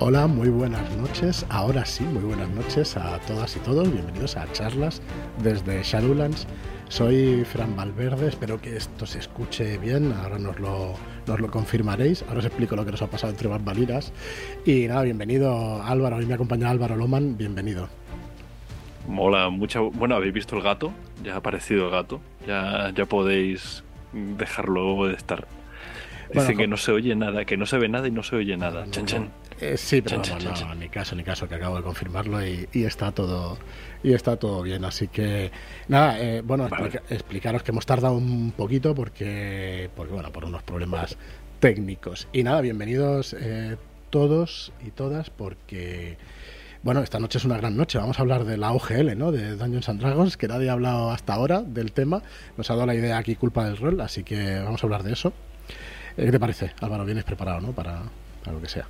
Hola, muy buenas noches. Ahora sí, muy buenas noches a todas y todos. Bienvenidos a charlas desde Shadowlands. Soy Fran Valverde, espero que esto se escuche bien, ahora nos lo, nos lo confirmaréis, ahora os explico lo que nos ha pasado entre bambalinas. Y nada, bienvenido Álvaro, hoy me acompaña Álvaro Loman, bienvenido. Mola mucho. Bueno, ¿habéis visto el gato? Ya ha aparecido el gato. Ya, ya podéis dejarlo de estar. Dicen que no se oye nada, que no se ve nada y no se oye nada. Eh, sí, pero no, ni caso, ni caso, que acabo de confirmarlo y, está todo y está todo bien. Así que nada, eh, bueno, explicaros que hemos tardado un poquito porque, porque bueno, por unos problemas técnicos. Y nada, bienvenidos eh, todos y todas porque bueno, esta noche es una gran noche. Vamos a hablar de la OGL, ¿no? De Dungeons and Dragons, que nadie ha hablado hasta ahora del tema. Nos ha dado la idea aquí culpa del rol, así que vamos a hablar de eso. ¿Qué te parece, Álvaro? Vienes preparado, ¿no? Para, para lo que sea.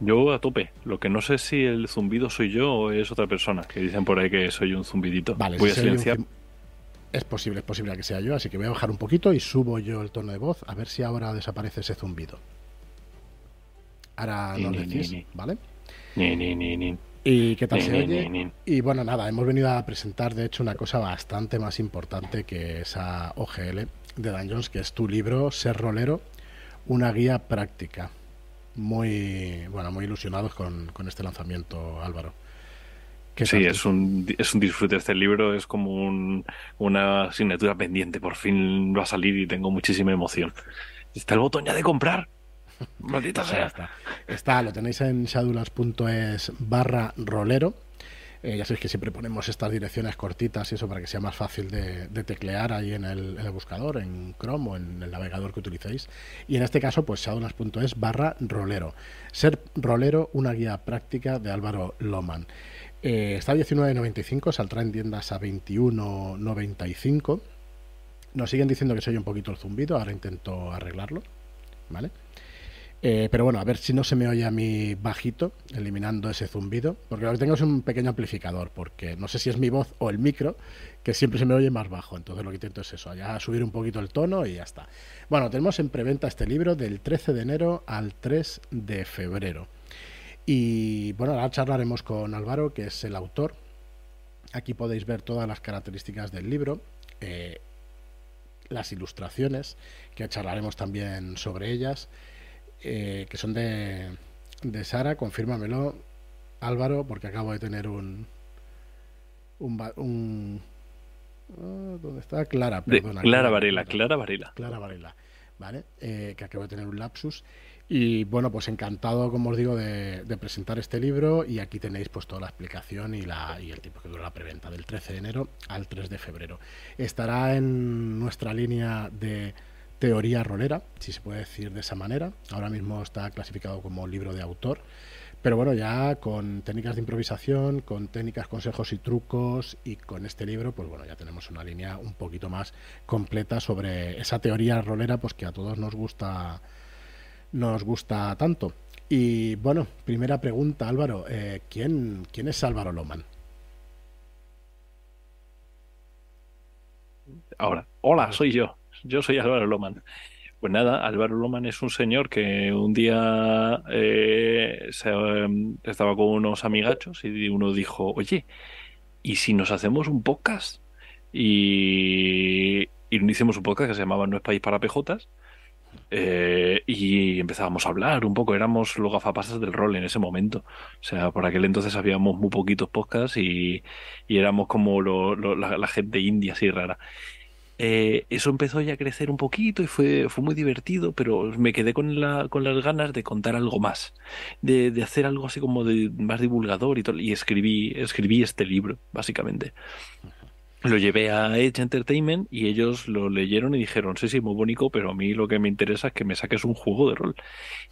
Yo a tope. Lo que no sé si el zumbido soy yo o es otra persona, que dicen por ahí que soy un zumbidito. Vale, voy a silenciar. Es posible, es posible que sea yo, así que voy a bajar un poquito y subo yo el tono de voz a ver si ahora desaparece ese zumbido. Ahora no decís, ¿vale? Ni, ni, ni, ¿Y qué tal se oye? Y bueno, nada, hemos venido a presentar de hecho una cosa bastante más importante que esa OGL de Dungeons, que es tu libro, Ser Rolero, una guía práctica muy, bueno, muy ilusionados con, este lanzamiento, Álvaro. Sí, es un, es un disfrute este libro, es como una asignatura pendiente, por fin va a salir y tengo muchísima emoción. Está el botón ya de comprar. Maldita sea. Está. está, lo tenéis en shadulas.es barra rolero eh, ya sabéis que siempre ponemos estas direcciones cortitas y eso para que sea más fácil de, teclear ahí en el, buscador, en Chrome o en el navegador que utilicéis. Y en este caso, pues shadowlands.es barra rolero. Ser rolero, una guía práctica de Álvaro Loman. Eh, está a 19.95, saldrá en tiendas a 21.95. Nos siguen diciendo que soy un poquito el zumbido, ahora intento arreglarlo. ¿Vale? Eh, pero bueno, a ver si no se me oye a mí bajito, eliminando ese zumbido, porque lo que tengo es un pequeño amplificador, porque no sé si es mi voz o el micro, que siempre se me oye más bajo. Entonces lo que intento es eso, ya subir un poquito el tono y ya está. Bueno, tenemos en preventa este libro del 13 de enero al 3 de febrero. Y bueno, ahora charlaremos con Álvaro, que es el autor. Aquí podéis ver todas las características del libro. Eh, las ilustraciones, que charlaremos también sobre ellas. Eh, que son de, de Sara, confírmamelo, Álvaro, porque acabo de tener un. un, ah, ¿Dónde está? Clara, perdona. Clara, Varela, Clara Varela. Clara Varela, ¿vale? Eh, que acabo de tener un lapsus. Y bueno, pues encantado, como os digo, de, de, presentar este libro. Y aquí tenéis pues toda la explicación y, la, y el tiempo que dura la preventa, del 13 de enero al 3 de febrero. Estará en nuestra línea de teoría rolera, si se puede decir de esa manera. Ahora mismo está clasificado como libro de autor, pero bueno, ya con técnicas de improvisación, con técnicas, consejos y trucos y con este libro, pues bueno, ya tenemos una línea un poquito más completa sobre esa teoría rolera, pues que a todos nos gusta, nos gusta tanto. Y bueno, primera pregunta, Álvaro, eh, ¿quién, ¿quién es Álvaro Loman? Ahora, hola, soy yo yo soy Álvaro Loman. Pues nada, Álvaro Loman es un señor que un día eh, em, estaba con unos amigachos y uno dijo, oye, ¿y si nos hacemos un podcast? Y, y hicimos un podcast que se llamaba No es País para Pejotas. Eh, y empezábamos a hablar un poco, éramos los gafapasas del rol en ese momento. O sea, por aquel entonces habíamos muy poquitos podcasts y, éramos como la, la, gente india así rara. Eh, eso empezó ya a crecer un poquito y fue, fue muy divertido, pero me quedé con, la, con las ganas de contar algo más, de, de hacer algo así como de más divulgador y todo, y escribí, escribí este libro, básicamente. Lo llevé a Edge Entertainment y ellos lo leyeron y dijeron, sí, sí, muy bonito, pero a mí lo que me interesa es que me saques un juego de rol.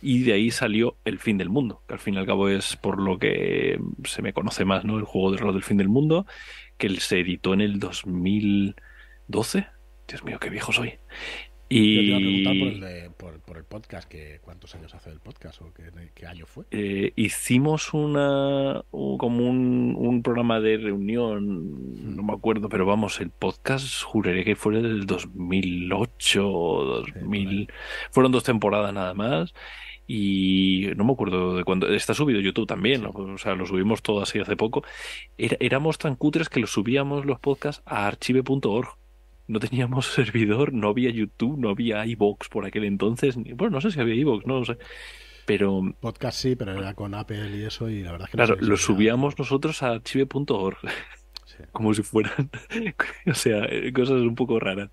Y de ahí salió El fin del mundo, que al fin y al cabo es por lo que se me conoce más, ¿no? El juego de rol del fin del mundo, que se editó en el 2012, Dios mío, qué viejo soy. Y... Yo te iba a preguntar por el, podcast, que ¿cuántos años hace el podcast o qué, año fue? Eh, hicimos una como un, programa de reunión, no me acuerdo, pero vamos, el podcast juraré que fue del 2008 o 2000. Fueron dos temporadas nada más. y no me acuerdo de cuándo, está subido YouTube también, o sea, lo subimos todo así hace poco. éramos tan cutres que lo subíamos los podcasts a archive.org. No teníamos servidor, no había YouTube, no había iVoox por aquel entonces. Bueno, no sé si había iVoox, no lo sé. Pero. Podcast sí, pero era con Apple y eso, y la verdad que. Claro, lo subíamos nosotros a archive.org. Como si fueran. o sea, cosas un poco raras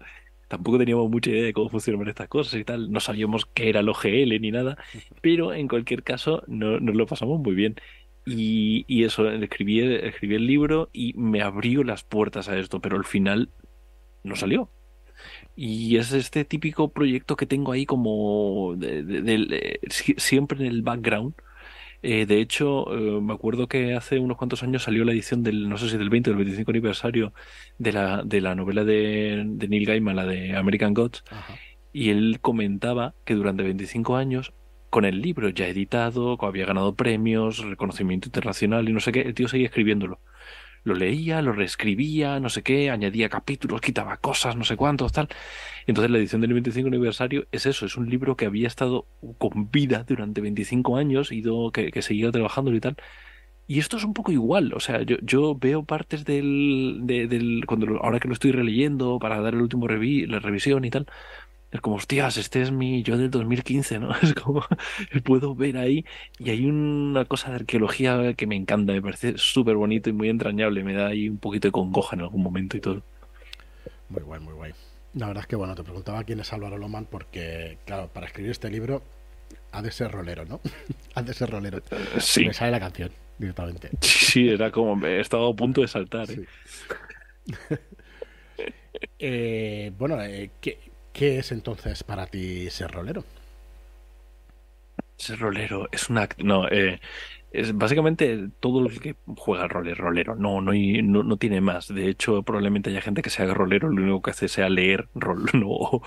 tampoco teníamos mucha idea de cómo funcionaban estas cosas y tal, no sabíamos qué era el OGL ni nada, pero en cualquier caso no, nos lo pasamos muy bien. Y, y eso, escribí, escribí el libro y me abrió las puertas a esto, pero al final no salió. Y es este típico proyecto que tengo ahí como siempre en el background, eh, de hecho, eh, me acuerdo que hace unos cuantos años salió la edición del, no sé si del 20 o del 25 aniversario de la, de la novela de, Neil Gaiman, la de American Gods, y él comentaba que durante 25 años, con el libro ya editado, había ganado premios, reconocimiento internacional y no sé qué, el tío seguía escribiéndolo lo leía, lo reescribía, no sé qué, añadía capítulos, quitaba cosas, no sé cuántos, tal. Entonces la edición del 25 aniversario es eso, es un libro que había estado con vida durante 25 años, ido, que, que seguía trabajando y tal. Y esto es un poco igual, o sea, yo, yo veo partes del, del cuando ahora que lo estoy releyendo para dar el último revi la revisión y tal, es como, hostias, este es mi yo del 2015, ¿no? Es como, puedo ver ahí y hay una cosa de arqueología que me encanta, me parece súper bonito y muy entrañable, me da ahí un poquito de congoja en algún momento y todo. Muy guay, muy guay. La verdad es que, bueno, te preguntaba quién es Álvaro Loman porque, claro, para escribir este libro ha de ser rolero, ¿no? ha de ser rolero. Sí. Me sale la canción directamente. Sí, era como, he estado a punto de saltar. ¿eh? eh, bueno, eh, ¿qué, ¿Qué es entonces para ti ser rolero? Ser rolero es una... No, eh, es básicamente todo el que juega rol es rolero. No, no, no, no, tiene más. De hecho, probablemente haya gente que se haga rolero, lo único que hace sea leer rol. No.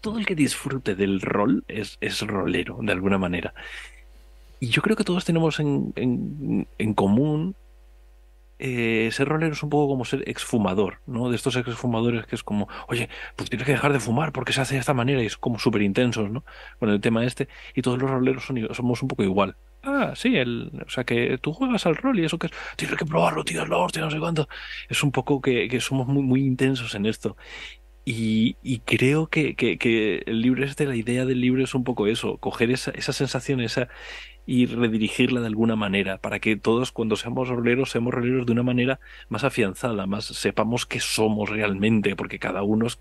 Todo el que disfrute del rol es, es rolero, de alguna manera. Y yo creo que todos tenemos en, en, en común eh, ser rolero es un poco como ser exfumador, ¿no? De estos exfumadores que es como, oye, pues tienes que dejar de fumar porque se hace de esta manera y es como súper intensos, ¿no? Con el tema este. Y todos los roleros somos un poco igual. Ah, sí, el, o sea que tú juegas al rol y eso que es, tienes que probarlo, tío, es la no sé cuánto. Es un poco que, somos muy, muy intensos en esto. Y, creo que, que, que, el libro este, la idea del libro es un poco eso, coger esa, esa sensación, esa, y redirigirla de alguna manera, para que todos cuando seamos roleros, seamos roleros de una manera más afianzada, más sepamos qué somos realmente, porque cada uno es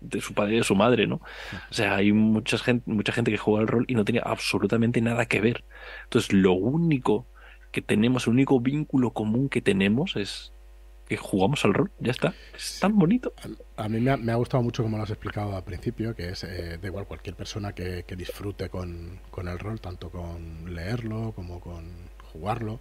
de su padre y de su madre, ¿no? O sea, hay mucha gente, mucha gente que juega al rol y no tiene absolutamente nada que ver. Entonces, lo único que tenemos, el único vínculo común que tenemos es que jugamos al rol, ya está. Es tan bonito. A, mí me ha, gustado mucho como lo has explicado al principio, que es eh, de igual cualquier persona que, disfrute con, el rol, tanto con leerlo como con jugarlo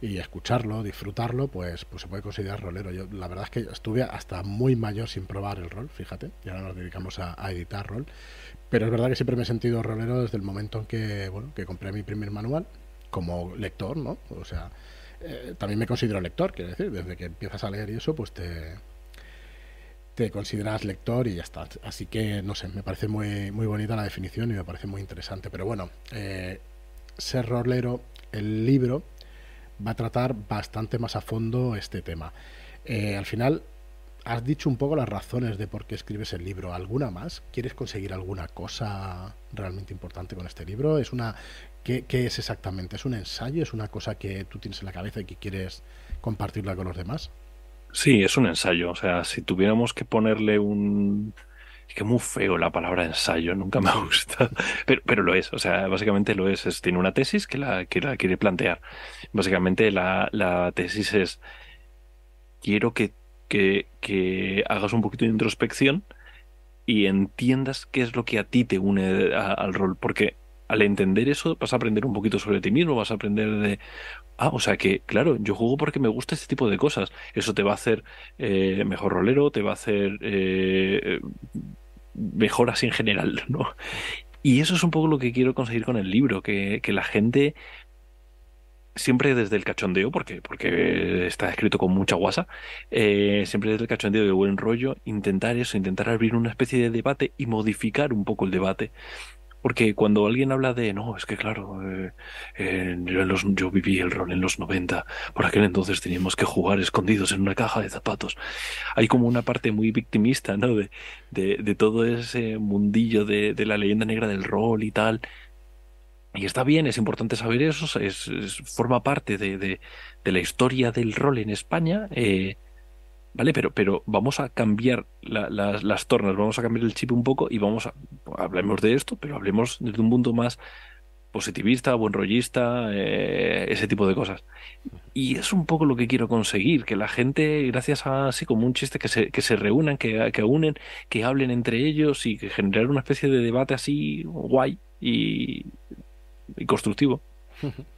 y escucharlo, disfrutarlo, pues, pues se puede considerar rolero. Yo la verdad es que estuve hasta muy mayor sin probar el rol, fíjate, y ahora nos dedicamos a, a editar rol. Pero es verdad que siempre me he sentido rolero desde el momento en que, bueno, que compré mi primer manual como lector, ¿no? O sea, eh, también me considero lector, quiero decir, desde que empiezas a leer y eso, pues te, te consideras lector y ya está. Así que, no sé, me parece muy, muy bonita la definición y me parece muy interesante. Pero bueno, eh, ser rolero, el libro va a tratar bastante más a fondo este tema. Eh, al final, has dicho un poco las razones de por qué escribes el libro. ¿Alguna más? ¿Quieres conseguir alguna cosa realmente importante con este libro? ¿Es una ¿Qué, es exactamente? ¿Es un ensayo? ¿Es una cosa que tú tienes en la cabeza y que quieres compartirla con los demás? Sí, es un ensayo. O sea, si tuviéramos que ponerle un... Es que muy feo la palabra ensayo, nunca me gusta. Pero, pero lo es, o sea, básicamente lo es. tiene una tesis que la, que la quiere plantear. Básicamente la, la tesis es, quiero que, que, que hagas un poquito de introspección y entiendas qué es lo que a ti te une al rol. Porque al entender eso vas a aprender un poquito sobre ti mismo, vas a aprender de... Ah, o sea que, claro, yo juego porque me gusta este tipo de cosas. Eso te va a hacer eh, mejor rolero, te va a hacer eh, mejor así en general, ¿no? Y eso es un poco lo que quiero conseguir con el libro, que, que la gente siempre desde el cachondeo, porque, porque está escrito con mucha guasa, eh, siempre desde el cachondeo de buen rollo, intentar eso, intentar abrir una especie de debate y modificar un poco el debate Porque cuando alguien habla de, no, es que claro, eh, yo, yo viví el rol en los 90, por aquel entonces teníamos que jugar escondidos en una caja de zapatos. Hay como una parte muy victimista, ¿no? De, de, de todo ese mundillo de, de la leyenda negra del rol y tal. Y está bien, es importante saber eso, es, forma parte de, de, de la historia del rol en España. eh, Vale, pero, pero vamos a cambiar la- las, las tornas, vamos a cambiar el chip un poco y vamos a, hablemos de esto, pero hablemos desde un punto más positivista, buen rollista, eh, ese tipo de cosas. Y es un poco lo que quiero conseguir, que la gente, gracias a así como un chiste, que se, que se reúnan, que, que unen, que hablen entre ellos y que generar una especie de debate así guay y, y constructivo.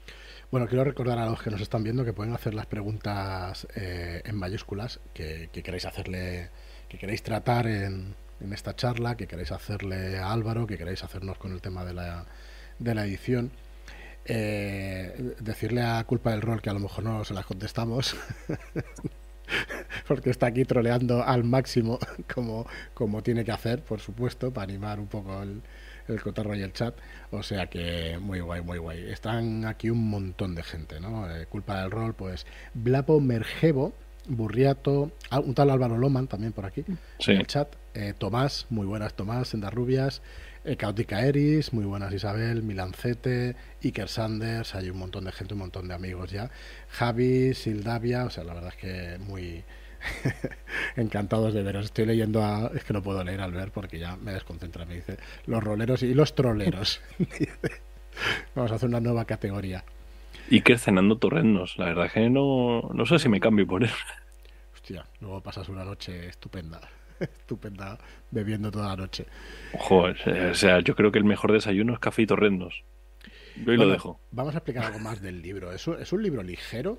Bueno, quiero recordar a los que nos están viendo que pueden hacer las preguntas eh, en mayúsculas que, que queréis hacerle, que queréis tratar en, en esta charla, que queréis hacerle a Álvaro, que queréis hacernos con el tema de la, de la edición. Eh, decirle a culpa del rol que a lo mejor no se las contestamos porque está aquí troleando al máximo como, como tiene que hacer, por supuesto, para animar un poco el, el cotarro y el chat. O sea que muy guay, muy guay. Están aquí un montón de gente, ¿no? Eh, culpa del rol, pues Blapo Mergebo, Burriato, ah, un tal Álvaro Loman también por aquí Sí. en el chat. Eh, Tomás, muy buenas Tomás, Sendas Rubias. Eh, Caótica Eris, muy buenas Isabel, Milancete, Iker Sanders, hay un montón de gente, un montón de amigos ya. Javi, Sildavia, o sea, la verdad es que muy encantados de veros. Estoy leyendo a. Es que no puedo leer al ver porque ya me desconcentra. Me dice los roleros y los troleros. Vamos a hacer una nueva categoría. Y que cenando torrenos, la verdad es que no, no sé si me cambio por él. Hostia, luego pasas una noche estupenda. Estupenda bebiendo toda la noche. Ojo, o sea, yo creo que el mejor desayuno es café y torrendos. Yo ahí lo dejo. Vamos a explicar algo más del libro. ¿Es un, es un libro ligero?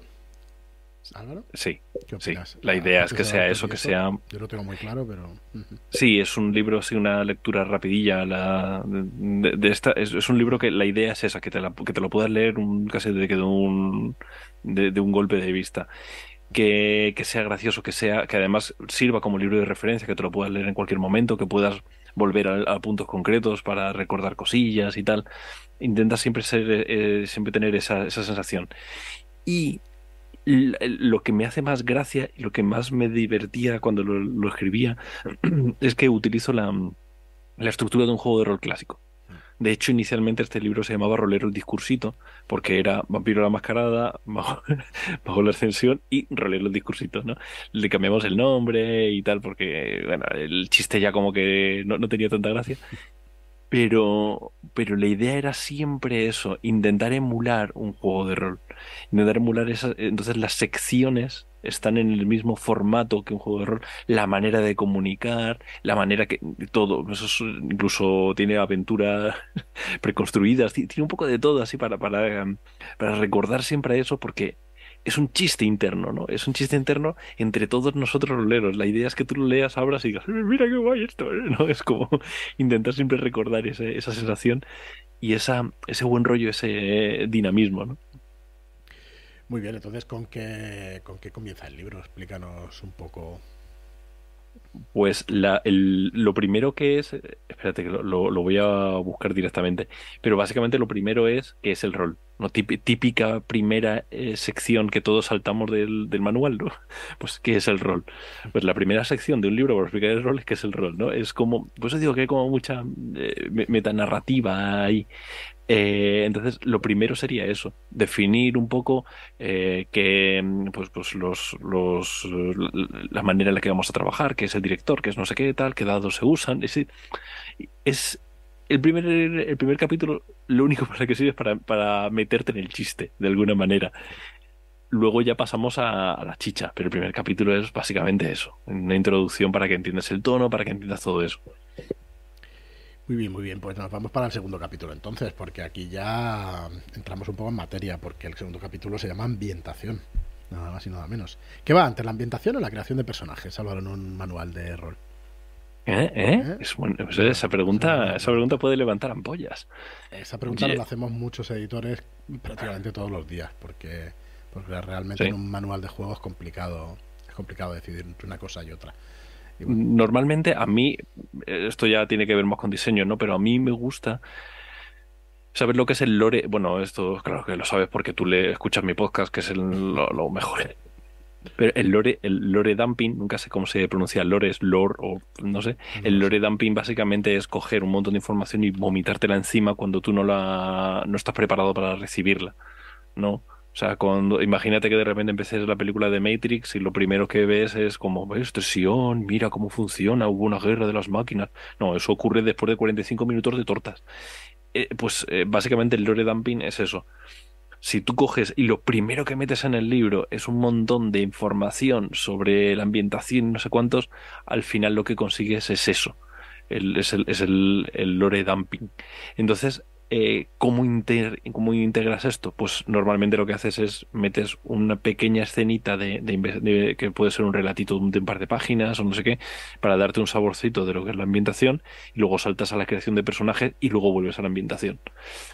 Álvaro, Sí, ¿qué sí. La idea Ah, es que ¿tú sea eso, que sea... Yo lo tengo muy claro, pero. Sí, es un libro, sí, una lectura rapidilla. La, de, de esta, es, es un libro que la idea es esa, que te, la- que te lo puedas leer un, casi de, de, un, de, de un golpe de vista. Que, que sea gracioso, que sea, que además sirva como libro de referencia, que te lo puedas leer en cualquier momento, que puedas volver a, a puntos concretos para recordar cosillas y tal. Intenta siempre ser, eh, siempre tener esa, esa sensación. Y lo que me hace más gracia y lo que más me divertía cuando lo, lo escribía es que utilizo la, la estructura de un juego de rol clásico. De hecho, inicialmente este libro se llamaba Rolero el Discursito, porque era Vampiro la Mascarada, bajo, bajo la ascensión y Rolero el Discursito, ¿no? Le cambiamos el nombre y tal, porque bueno, el chiste ya como que no, no tenía tanta gracia. Pero, pero la idea era siempre eso, intentar emular un juego de rol. Intentar emular esas, entonces las secciones están en el mismo formato que un juego de rol, la manera de comunicar, la manera que todo, eso es- incluso tiene aventuras preconstruidas, ti- tiene un poco de todo así para, para, um, para recordar siempre eso, porque es un chiste interno, ¿no? Es un chiste interno entre todos nosotros roleros. La idea es que tú lo leas, abras y digas, "Eh, mira qué guay esto, ¿eh?", ¿no? Es como intentar siempre recordar esa sensación y esa, ese buen rollo, ese dinamismo, ¿no? Muy bien, entonces, ¿con qué, ¿con qué comienza el libro? Explícanos un poco. Pues la, el- lo primero que es, espérate que lo, voy a buscar directamente, pero básicamente lo primero es que es el rol, ¿no? Típi- Típica primera eh, sección que todos saltamos del, manual, ¿no? Pues ¿qué es el rol? Pues la primera sección de un libro para explicar el rol es que es el rol, ¿no? Es como, por eso digo que hay como mucha eh, me- metanarrativa ahí. Eh, entonces, lo primero sería eso, definir un poco eh, que mm, pues, pues los, los la manera en la que vamos a trabajar, que es el director, que es no sé qué tal, qué dados se usan. Es, es el primer, el primer capítulo, lo único para que sirve es para, para meterte en el chiste, de alguna manera. Luego ya pasamos a, a la chicha, pero el primer capítulo es básicamente eso, una introducción para que entiendas el tono, para que entiendas todo eso. Muy bien, muy bien. Pues nos vamos para el segundo capítulo entonces, porque aquí ya entramos un poco en materia, porque el segundo capítulo se llama Ambientación. Nada más y nada menos. ¿Qué va? ¿Ante la ambientación o la creación de personajes? Álvaro, en un manual de rol. ¿Eh? ¿Eh? Es bueno, pues esa pregunta, esa pregunta puede levantar ampollas. Esa pregunta Oye. la hacemos muchos editores prácticamente todos los días, porque, porque realmente Sí. en un manual de juego es complicado, es complicado decidir entre una cosa y otra. Normalmente a mí, esto ya tiene que ver más con diseño, ¿no? Pero a mí me gusta ¿Sabes lo que es el lore? Bueno, esto claro que lo sabes porque tú le escuchas mi podcast, que es el- lo, lo mejor. Pero el lore, el lore dumping, nunca sé cómo se pronuncia el lore, es lore o no sé. El lore dumping básicamente es coger un montón de información y vomitártela encima cuando tú no la no estás preparado para recibirla, ¿no? O sea, cuando imagínate que de repente empeces la película de Matrix y lo primero que ves es como, ves, Sion, mira cómo funciona, hubo una guerra de las máquinas. No, eso ocurre después de 45 minutos de tortas. Eh, pues eh, básicamente el lore dumping es eso. Si tú coges y lo primero que metes en el libro es un montón de información sobre la ambientación no sé cuántos, al final lo que consigues es eso. Es es el lore dumping. Entonces, eh, ¿cómo, inter- ¿cómo integras esto? Pues normalmente lo que haces es metes una pequeña escenita de, de que puede ser un relatito de un par de páginas o no sé qué, para darte un saborcito de lo que es la ambientación, y luego saltas a la creación de personajes y luego vuelves a la ambientación.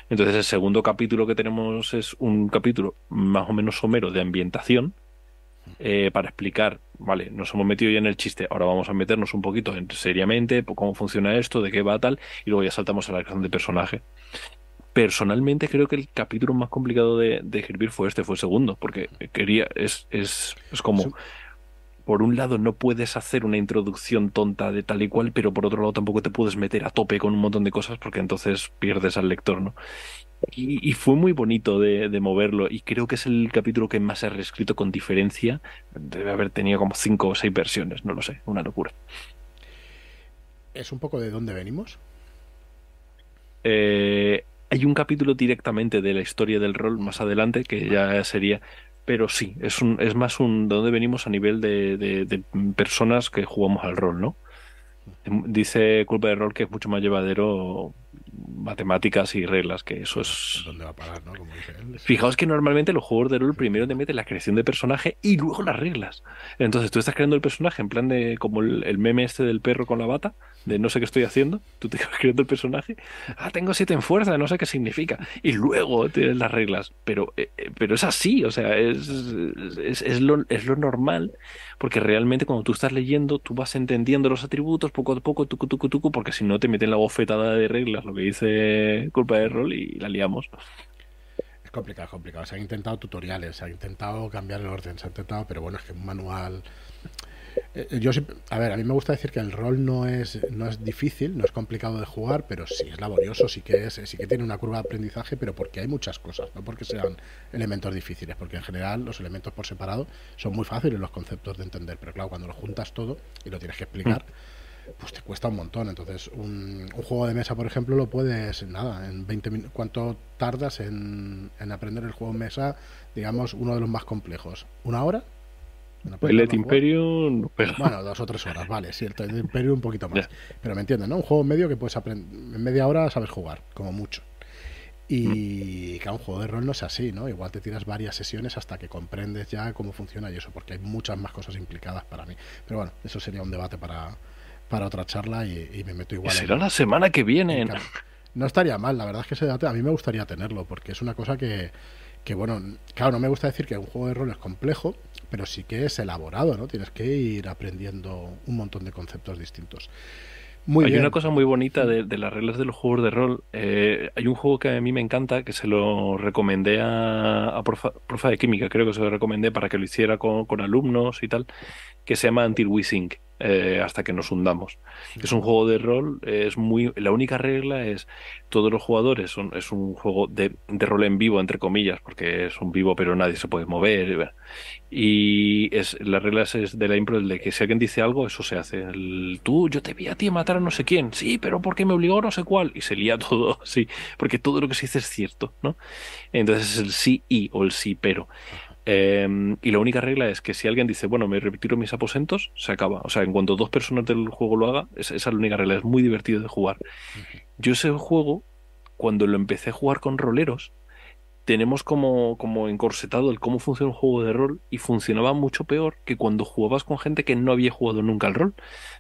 Entonces el segundo capítulo que tenemos es un capítulo más o menos somero de ambientación eh, para explicar, vale, nos hemos metido ya en el chiste, ahora vamos a meternos un poquito en, seriamente, po- cómo funciona esto, de qué va tal, y luego ya saltamos a la creación de personaje. Personalmente creo que el capítulo más complicado de, de escribir fue este, fue el segundo, porque quería, es, es, es como Sí. por un lado no puedes hacer una introducción tonta de tal y cual, pero por otro lado tampoco te puedes meter a tope con un montón de cosas porque entonces pierdes al lector, ¿no? Y, y fue muy bonito de, de moverlo y creo que es el capítulo que más he reescrito con diferencia. Debe haber tenido como cinco o seis versiones, no lo sé, una locura. Es un poco de dónde venimos. Eh, hay un capítulo directamente de la historia del rol más adelante que ya sería, pero sí, es un, es más un de dónde venimos a nivel de, de- de personas que jugamos al rol, ¿no? Dice Culpa de Rol que es mucho más llevadero matemáticas y reglas, que eso es... ¿Dónde va a parar, no? Como dice él. Fijaos que normalmente los juegos de rol primero te meten la creación de personaje y luego las reglas. Entonces tú estás creando el personaje en plan de como el, el meme este del perro con la bata, de no sé qué estoy haciendo, tú te vas creando el personaje, ah, tengo siete en fuerza, no sé qué significa, y luego tienes las reglas. Pero, eh, eh, pero es así, o sea, es, es, es lo, es lo normal, porque realmente cuando tú estás leyendo, tú vas entendiendo los atributos poco a poco, tucu, tucu, tucu, porque si no te meten la bofetada de reglas, lo que dice culpa de rol, y la liamos. Es complicado, es complicado. Se han intentado tutoriales, se ha intentado cambiar el orden, se ha intentado, pero bueno, es que un manual. Eh, Yo sí- a ver, a mí me gusta decir que el rol no es, no es difícil, no es complicado de jugar, pero sí es laborioso, sí que es, sí que tiene una curva de aprendizaje, pero porque hay muchas cosas, no porque sean elementos difíciles, porque en general los elementos por separado son muy fáciles los conceptos de entender, pero claro, cuando lo juntas todo y lo tienes que explicar, pues te cuesta un montón. Entonces, un, un juego de mesa, por ejemplo, lo puedes, nada, en 20 minutos. ¿Cuánto tardas en, en aprender el juego de mesa, digamos, uno de los más complejos? ¿Una hora? Bueno, pues Twilight no lo juego. Imperium no pega. Bueno, dos o tres horas, vale, sí, el Twilight Imperium un poquito más. Pero me entienden, ¿no? Un juego medio que puedes aprender. En media hora sabes jugar, como mucho. Y que un juego de rol no es así, ¿no? Igual te tiras varias sesiones hasta que comprendes ya cómo funciona y eso, porque hay muchas más cosas implicadas para mí. Pero bueno, eso sería un debate para, para otra charla y, y me meto igual. en- será la semana que viene. en cam- No estaría mal, la verdad es que ese debate a mí me gustaría tenerlo, porque es una cosa que, que, bueno, claro, no me gusta decir que un juego de rol es complejo, pero sí que es elaborado, ¿no? Tienes que ir aprendiendo un montón de conceptos distintos. Muy hay bien. una cosa muy bonita de, de las reglas de los juegos de rol. Eh, hay un juego que a mí me encanta, que se lo recomendé a, a profa, profa de química, creo que se lo recomendé para que lo hiciera con, con alumnos y tal, que se llama Until We Sink, eh, hasta que nos hundamos. Es un juego de rol, es muy, la única regla es todos los jugadores, son, es un juego de, de rol en vivo, entre comillas, porque es un vivo pero nadie se puede mover. y es, las reglas es de la impro de que si alguien dice algo, eso se hace. El, tú, yo te vi a ti matar a no sé quién. Sí, pero ¿por qué me obligó no sé cuál? Y se lía todo así, porque todo lo que se dice es cierto, ¿no? Entonces es el sí y o el sí pero. Eh, y la única regla es que si alguien dice, bueno, me retiro mis aposentos, se acaba. O sea, en cuanto dos personas del juego lo haga, esa esa es la única regla. Es muy divertido de jugar. Yo ese juego, cuando lo empecé a jugar con roleros, tenemos como, como encorsetado el cómo funciona un juego de rol y funcionaba mucho peor que cuando jugabas con gente que no había jugado nunca al rol.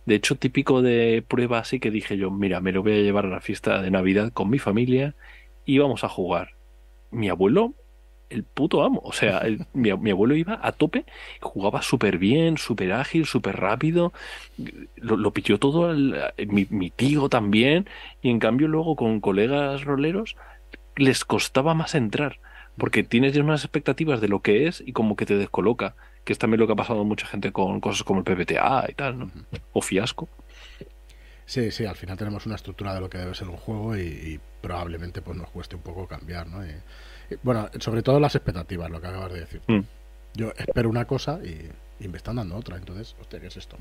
De hecho, típico de prueba así que dije yo, mira, me lo voy a llevar a la fiesta de Navidad con mi familia y vamos a jugar. Mi abuelo, el puto amo, o sea, el- mi, mi abuelo iba a tope, jugaba súper bien, súper ágil, súper rápido, lo, lo pilló todo, el- mi, mi tío también, y en cambio luego con colegas roleros les costaba más entrar, porque tienes ya unas expectativas de lo que es y como que te descoloca, que es también lo que ha pasado a mucha gente con cosas como el PPTA y tal, ¿no? O fiasco. Sí, sí, al final tenemos una estructura de lo que debe ser un juego y, probablemente pues nos cueste un poco cambiar, ¿no? Bueno, sobre todo las expectativas, lo que acabas de decir. Mm. Yo espero una cosa y, y, me están dando otra, entonces, hostia, ¿qué es esto?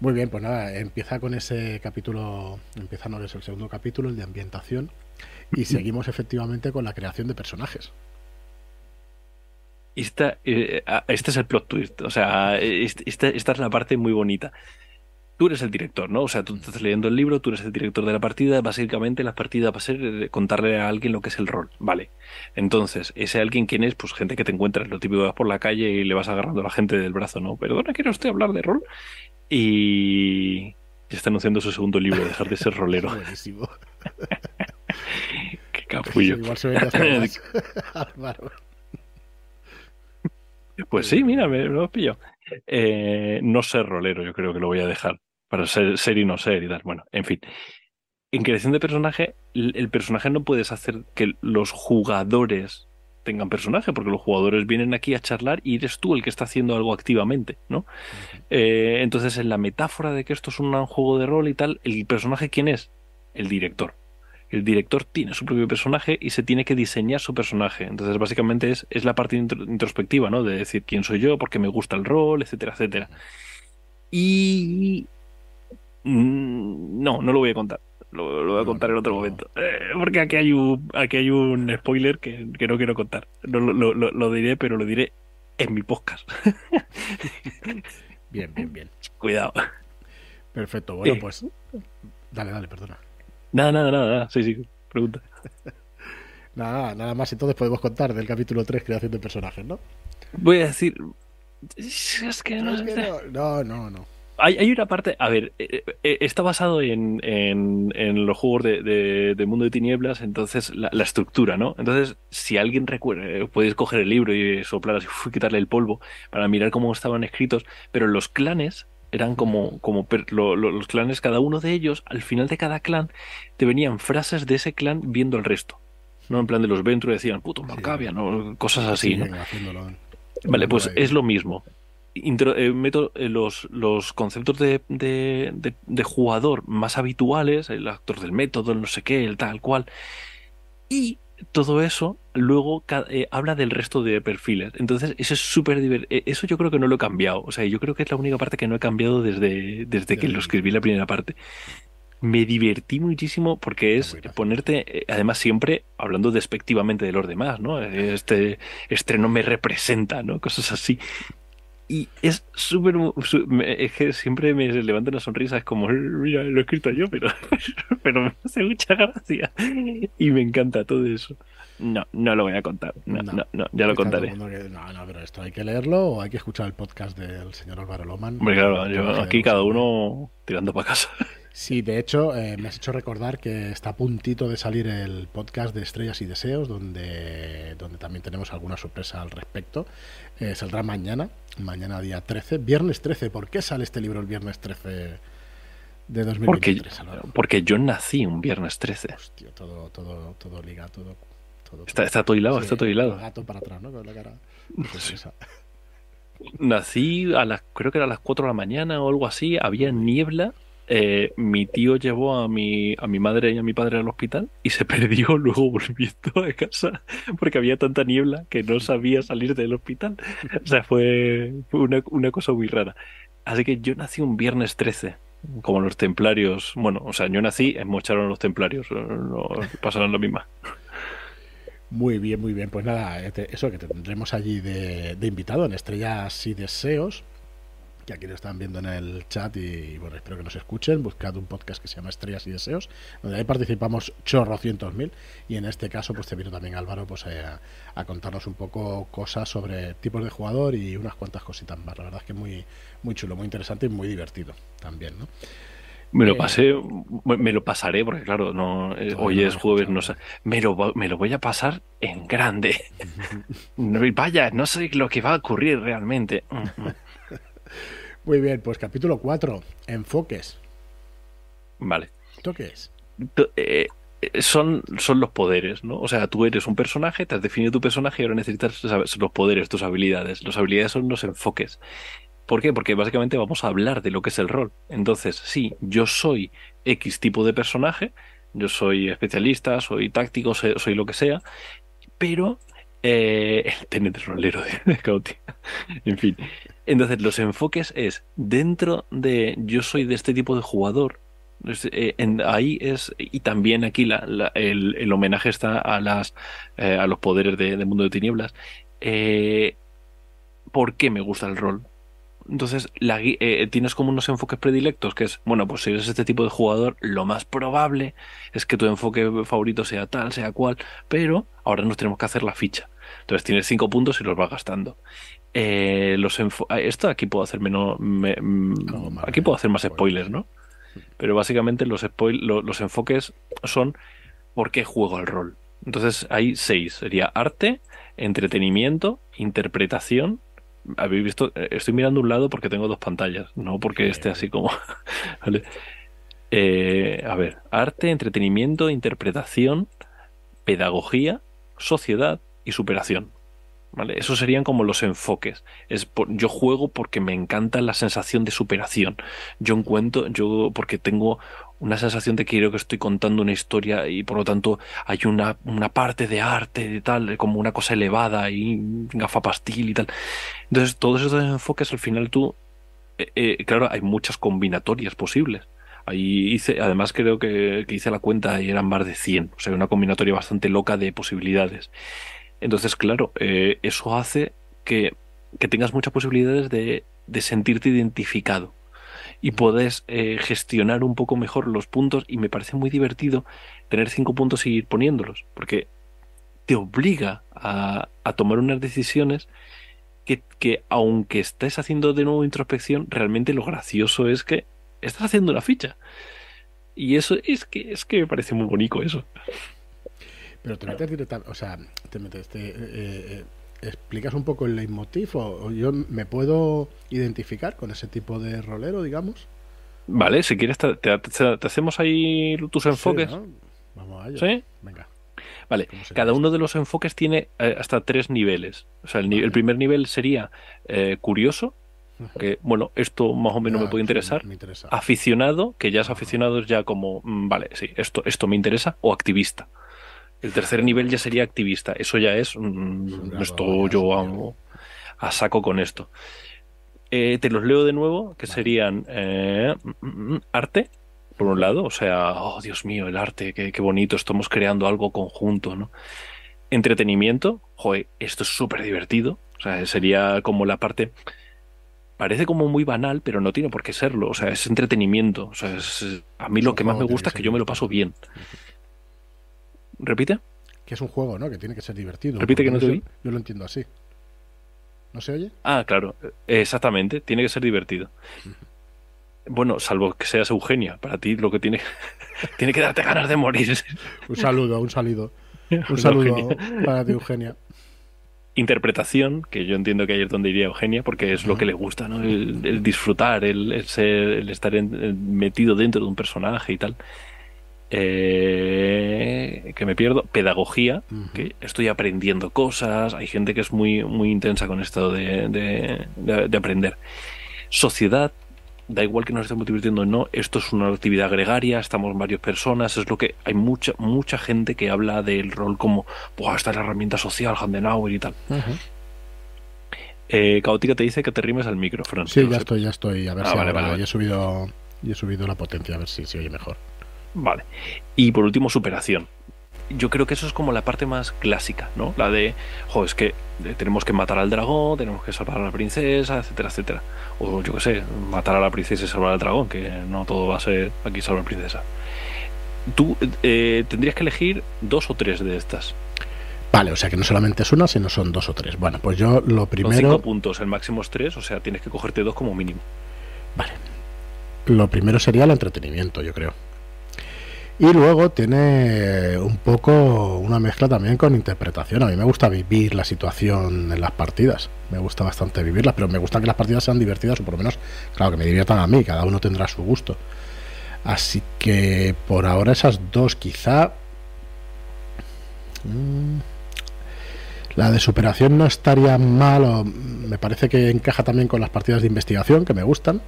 Muy bien, pues nada, empieza con ese capítulo, empieza no es el segundo capítulo, el de ambientación, y seguimos efectivamente con la creación de personajes. Esta, eh, este es el plot twist, o sea, esta, esta es la parte muy bonita tú eres el director, ¿no? O sea, tú estás leyendo el libro, tú eres el director de la partida, básicamente la partida va a ser eh, contarle a alguien lo que es el rol, ¿vale? Entonces, ese alguien quién es, pues gente que te encuentras, lo típico vas por la calle y le vas agarrando a la gente del brazo, ¿no? Perdona, quiero usted hablar de rol? Y está anunciando su segundo libro, dejar de ser rolero. Buenísimo. Qué capullo. Igual se ve Pues sí, mira, me lo pillo. Eh, no ser rolero, yo creo que lo voy a dejar. Para ser, ser y no ser y tal. Bueno, en fin. En creación de personaje, el personaje no puedes hacer que los jugadores tengan personaje, porque los jugadores vienen aquí a charlar y eres tú el que está haciendo algo activamente, ¿no? Eh, entonces, en la metáfora de que esto es un juego de rol y tal, ¿el personaje quién es? El director el director tiene su propio personaje y se tiene que diseñar su personaje. Entonces, básicamente es, es la parte introspectiva, ¿no? De decir quién soy yo, por qué me gusta el rol, etcétera, etcétera. Y... Mm, no, no lo voy a contar. Lo, voy a contar en otro momento. Eh, porque aquí hay un, aquí hay un spoiler que, no quiero contar. No, lo, diré, pero lo diré en mi podcast. bien, bien, bien. Cuidado. Perfecto. Bueno, pues... Dale, dale, perdona. Nada, nada, nada, Sí, sí, pregunta. nada, nada más entonces podemos contar del capítulo 3, creación de personajes, ¿no? Voy a decir... Es que no, no, no, no. Hay, hay, una parte, a ver, eh, eh, está basado en, en, los juegos de, de, Mundo de Tinieblas, entonces la, estructura, ¿no? Entonces, si alguien recuerda, eh, puedes coger el libro y soplar así, quitarle el polvo para mirar cómo estaban escritos, pero los clanes eran como, como los clanes, cada uno de ellos, al final de cada clan, te venían frases de ese clan viendo el resto. ¿no? En plan de los Ventru decían, puto Malcavia, ¿no? Cosas así, ¿no? Vale, pues es lo mismo. Eh, meto eh, los, los conceptos de, de, de, jugador más habituales, el actor del método, el no sé qué, el tal cual, y todo eso luego eh, habla del resto de perfiles. Entonces, eso es súper divertido. Eh, eso yo creo que no lo he cambiado. O sea, yo creo que es la única parte que no he cambiado desde, desde que lo escribí la primera parte. Me divertí muchísimo porque es ponerte, eh, además siempre hablando despectivamente de los demás, ¿no? Este estreno me representa, ¿no? Cosas así y es súper. Es que siempre me levanta una sonrisa. Es como, mira, lo he escrito yo, pero, pero me hace mucha gracia. Y me encanta todo eso. No, no lo voy a contar. No, no, no, ya lo contaré. no, no, pero esto hay que leerlo o hay que escuchar el podcast del señor Álvaro Loman. Hombre, claro, yo, aquí cada uno tirando para casa. Sí, de hecho, eh, me has hecho recordar que está a puntito de salir el podcast de Estrellas y Deseos, donde, donde también tenemos alguna sorpresa al respecto. Eh, saldrá mañana, mañana día 13, viernes 13. ¿Por qué sale este libro el viernes 13 de 2023? Porque, porque yo nací un viernes 13. Hostia, todo, todo, todo liga, todo. todo está, está todo hilado, está todo hilado. Gato para atrás, ¿no? Con la cara. Nací a las, creo que era a las 4 de la mañana o algo así, había niebla eh, mi tío llevó a mi, a mi madre y a mi padre al hospital y se perdió luego volviendo a casa porque había tanta niebla que no sabía salir del hospital. O sea, fue, una, una, cosa muy rara. Así que yo nací un viernes 13, como los templarios. Bueno, o sea, yo nací, mocharon los templarios, no, pasaron la misma. Muy bien, muy bien. Pues nada, este, eso que tendremos allí de, de invitado en Estrellas y Deseos que aquí lo están viendo en el chat y, bueno, espero que nos escuchen. Buscad un podcast que se llama Estrellas y Deseos, donde ahí participamos chorrocientos mil y en este caso pues te vino también Álvaro pues a, contarnos un poco cosas sobre tipos de jugador y unas cuantas cositas más. La verdad es que muy, muy chulo, muy interesante y muy divertido también, ¿no? Me lo eh, pasé, me lo pasaré porque claro, no eh, hoy es jueves, no sé, me lo, me lo voy a pasar en grande. Vaya, no sé lo que va a ocurrir realmente. Muy bien, pues capítulo 4, enfoques. Vale. ¿Esto qué es? Eh, son, son los poderes, ¿no? O sea, tú eres un personaje, te has definido tu personaje y ahora necesitas los poderes, tus habilidades. Las habilidades son los enfoques. ¿Por qué? Porque básicamente vamos a hablar de lo que es el rol. Entonces, sí, yo soy X tipo de personaje, yo soy especialista, soy táctico, soy, lo que sea, pero eh, el de rolero de, Cauti. en fin. Entonces, los enfoques es dentro de yo soy de este tipo de jugador. Eh, ahí es y también aquí la, el, homenaje está a las eh, a los poderes de, mundo de tinieblas. Eh, ¿Por qué me gusta el rol? Entonces, la, eh, tienes como unos enfoques predilectos, que es, bueno, pues si eres este tipo de jugador, lo más probable es que tu enfoque favorito sea tal, sea cual, pero ahora nos tenemos que hacer la ficha. Entonces tienes cinco puntos y los vas gastando. Eh, los ah, esto aquí puedo hacer menos, mm, aquí puedo hacer más spoilers, ¿no? Pero básicamente los, los enfoques son ¿por qué juego el rol? Entonces hay seis. Sería arte, entretenimiento, interpretación, habéis visto, eh, estoy mirando un lado porque tengo dos pantallas, no porque esté así como. Eh, a ver, arte, entretenimiento, interpretación, pedagogía, sociedad y superación. ¿Vale? Esos serían como los enfoques. Es yo juego porque me encanta la sensación de superación. Yo encuentro, yo porque tengo una sensación de que creo que estoy contando una historia y por lo tanto hay una, una parte de arte de tal, como una cosa elevada y gafa pastil y tal. Entonces, todos esos enfoques al final tú, eh, eh, claro, hay muchas combinatorias posibles. Ahí hice, además creo que, hice la cuenta y eran más de 100, o sea, una combinatoria bastante loca de posibilidades. Entonces, claro, eh, eso hace que, que tengas muchas posibilidades de, de sentirte identificado y puedes eh, gestionar un poco mejor los puntos y me parece muy divertido tener cinco puntos y ir poniéndolos, porque te obliga a, tomar unas decisiones que, que, aunque estés haciendo de nuevo introspección, realmente lo gracioso es que estás haciendo una ficha. Y eso es que es que me parece muy bonito eso. Pero te metes directamente, o sea, te metes, te, eh, eh, explicas un poco el leitmotiv o, yo me puedo identificar con ese tipo de rolero, digamos. Vale, si quieres te, hacemos ahí tus enfoques. Vamos allá. ¿Sí? Venga. Vale, cada uno de los enfoques tiene eh, hasta tres niveles. O sea, el, primer nivel sería curioso, que bueno, esto más o menos me puede interesar. me interesa. Aficionado, que ya es aficionado es ya como, mm, vale, sí, esto, esto me interesa, o activista. El tercer nivel ya sería activista. Eso ya es. Mm, esto yo hago a saco con esto. Eh, te los leo de nuevo, que serían eh, mm, mm, arte, por un lado, o sea, oh Dios mío, el arte, qué, bonito, estamos creando algo conjunto, ¿no? Entretenimiento, joder, esto es súper divertido, o sea, sería como la parte, parece como muy banal, pero no tiene por qué serlo, o sea, es entretenimiento, o sea, a mí lo que más me gusta es que yo me lo paso bien. ¿Repite? Que es un juego, ¿no? Que tiene que ser divertido. Repite que no te oí. Yo lo entiendo así. ¿No se oye? Ah, claro. Exactamente. Tiene que ser divertido. Bueno, salvo que seas Eugenia. Para ti lo que tiene, tiene que darte ganas de morir. un saludo, un saludo. Un saludo para ti, Eugenia. Interpretación, que yo entiendo que ahí es donde iría Eugenia, porque es lo que le gusta, ¿no? El, disfrutar, el, ser, el estar metido dentro de un personaje y tal. Eh, que me pierdo, pedagogía, que estoy aprendiendo cosas, hay gente que es muy, muy intensa con esto de, aprender. Sociedad, da igual que nos estemos divirtiendo o no, esto es una actividad gregaria, estamos varias personas, es lo que hay mucha, mucha gente que habla del rol como, Buah, esta es la herramienta social, Handenauer y tal. Eh, Caótica te dice que te rimes al micro, Sí, ya estoy, ya estoy. A ver ah, si vale, he subido, he subido la potencia, a ver si se oye mejor. Vale. Y por último, superación. Yo creo que eso es como la parte más clásica, ¿no? La de, jo, es que tenemos que matar al dragón, tenemos que salvar a la princesa, etcétera, etcétera. O yo qué sé, matar a la princesa y salvar al dragón, que no todo va a ser aquí salvar a la princesa. Tú eh, tendrías que elegir dos o tres de estas. Vale, o sea que no solamente es una, sino son dos o tres. Bueno, pues yo lo primero. Son cinco puntos, el máximo es tres, o sea, tienes que cogerte dos como mínimo. Vale. Lo primero sería el entretenimiento, yo creo. Y luego tiene un poco una mezcla también con interpretación. A mí me gusta vivir la situación en las partidas. Me gusta bastante vivirlas, pero me gusta que las partidas sean divertidas o por lo menos, claro, que me diviertan a mí. Cada uno tendrá su gusto. Así que por ahora esas dos quizá Mm. La de superación no estaría mal, o me parece que encaja también con las partidas de investigación que me gustan.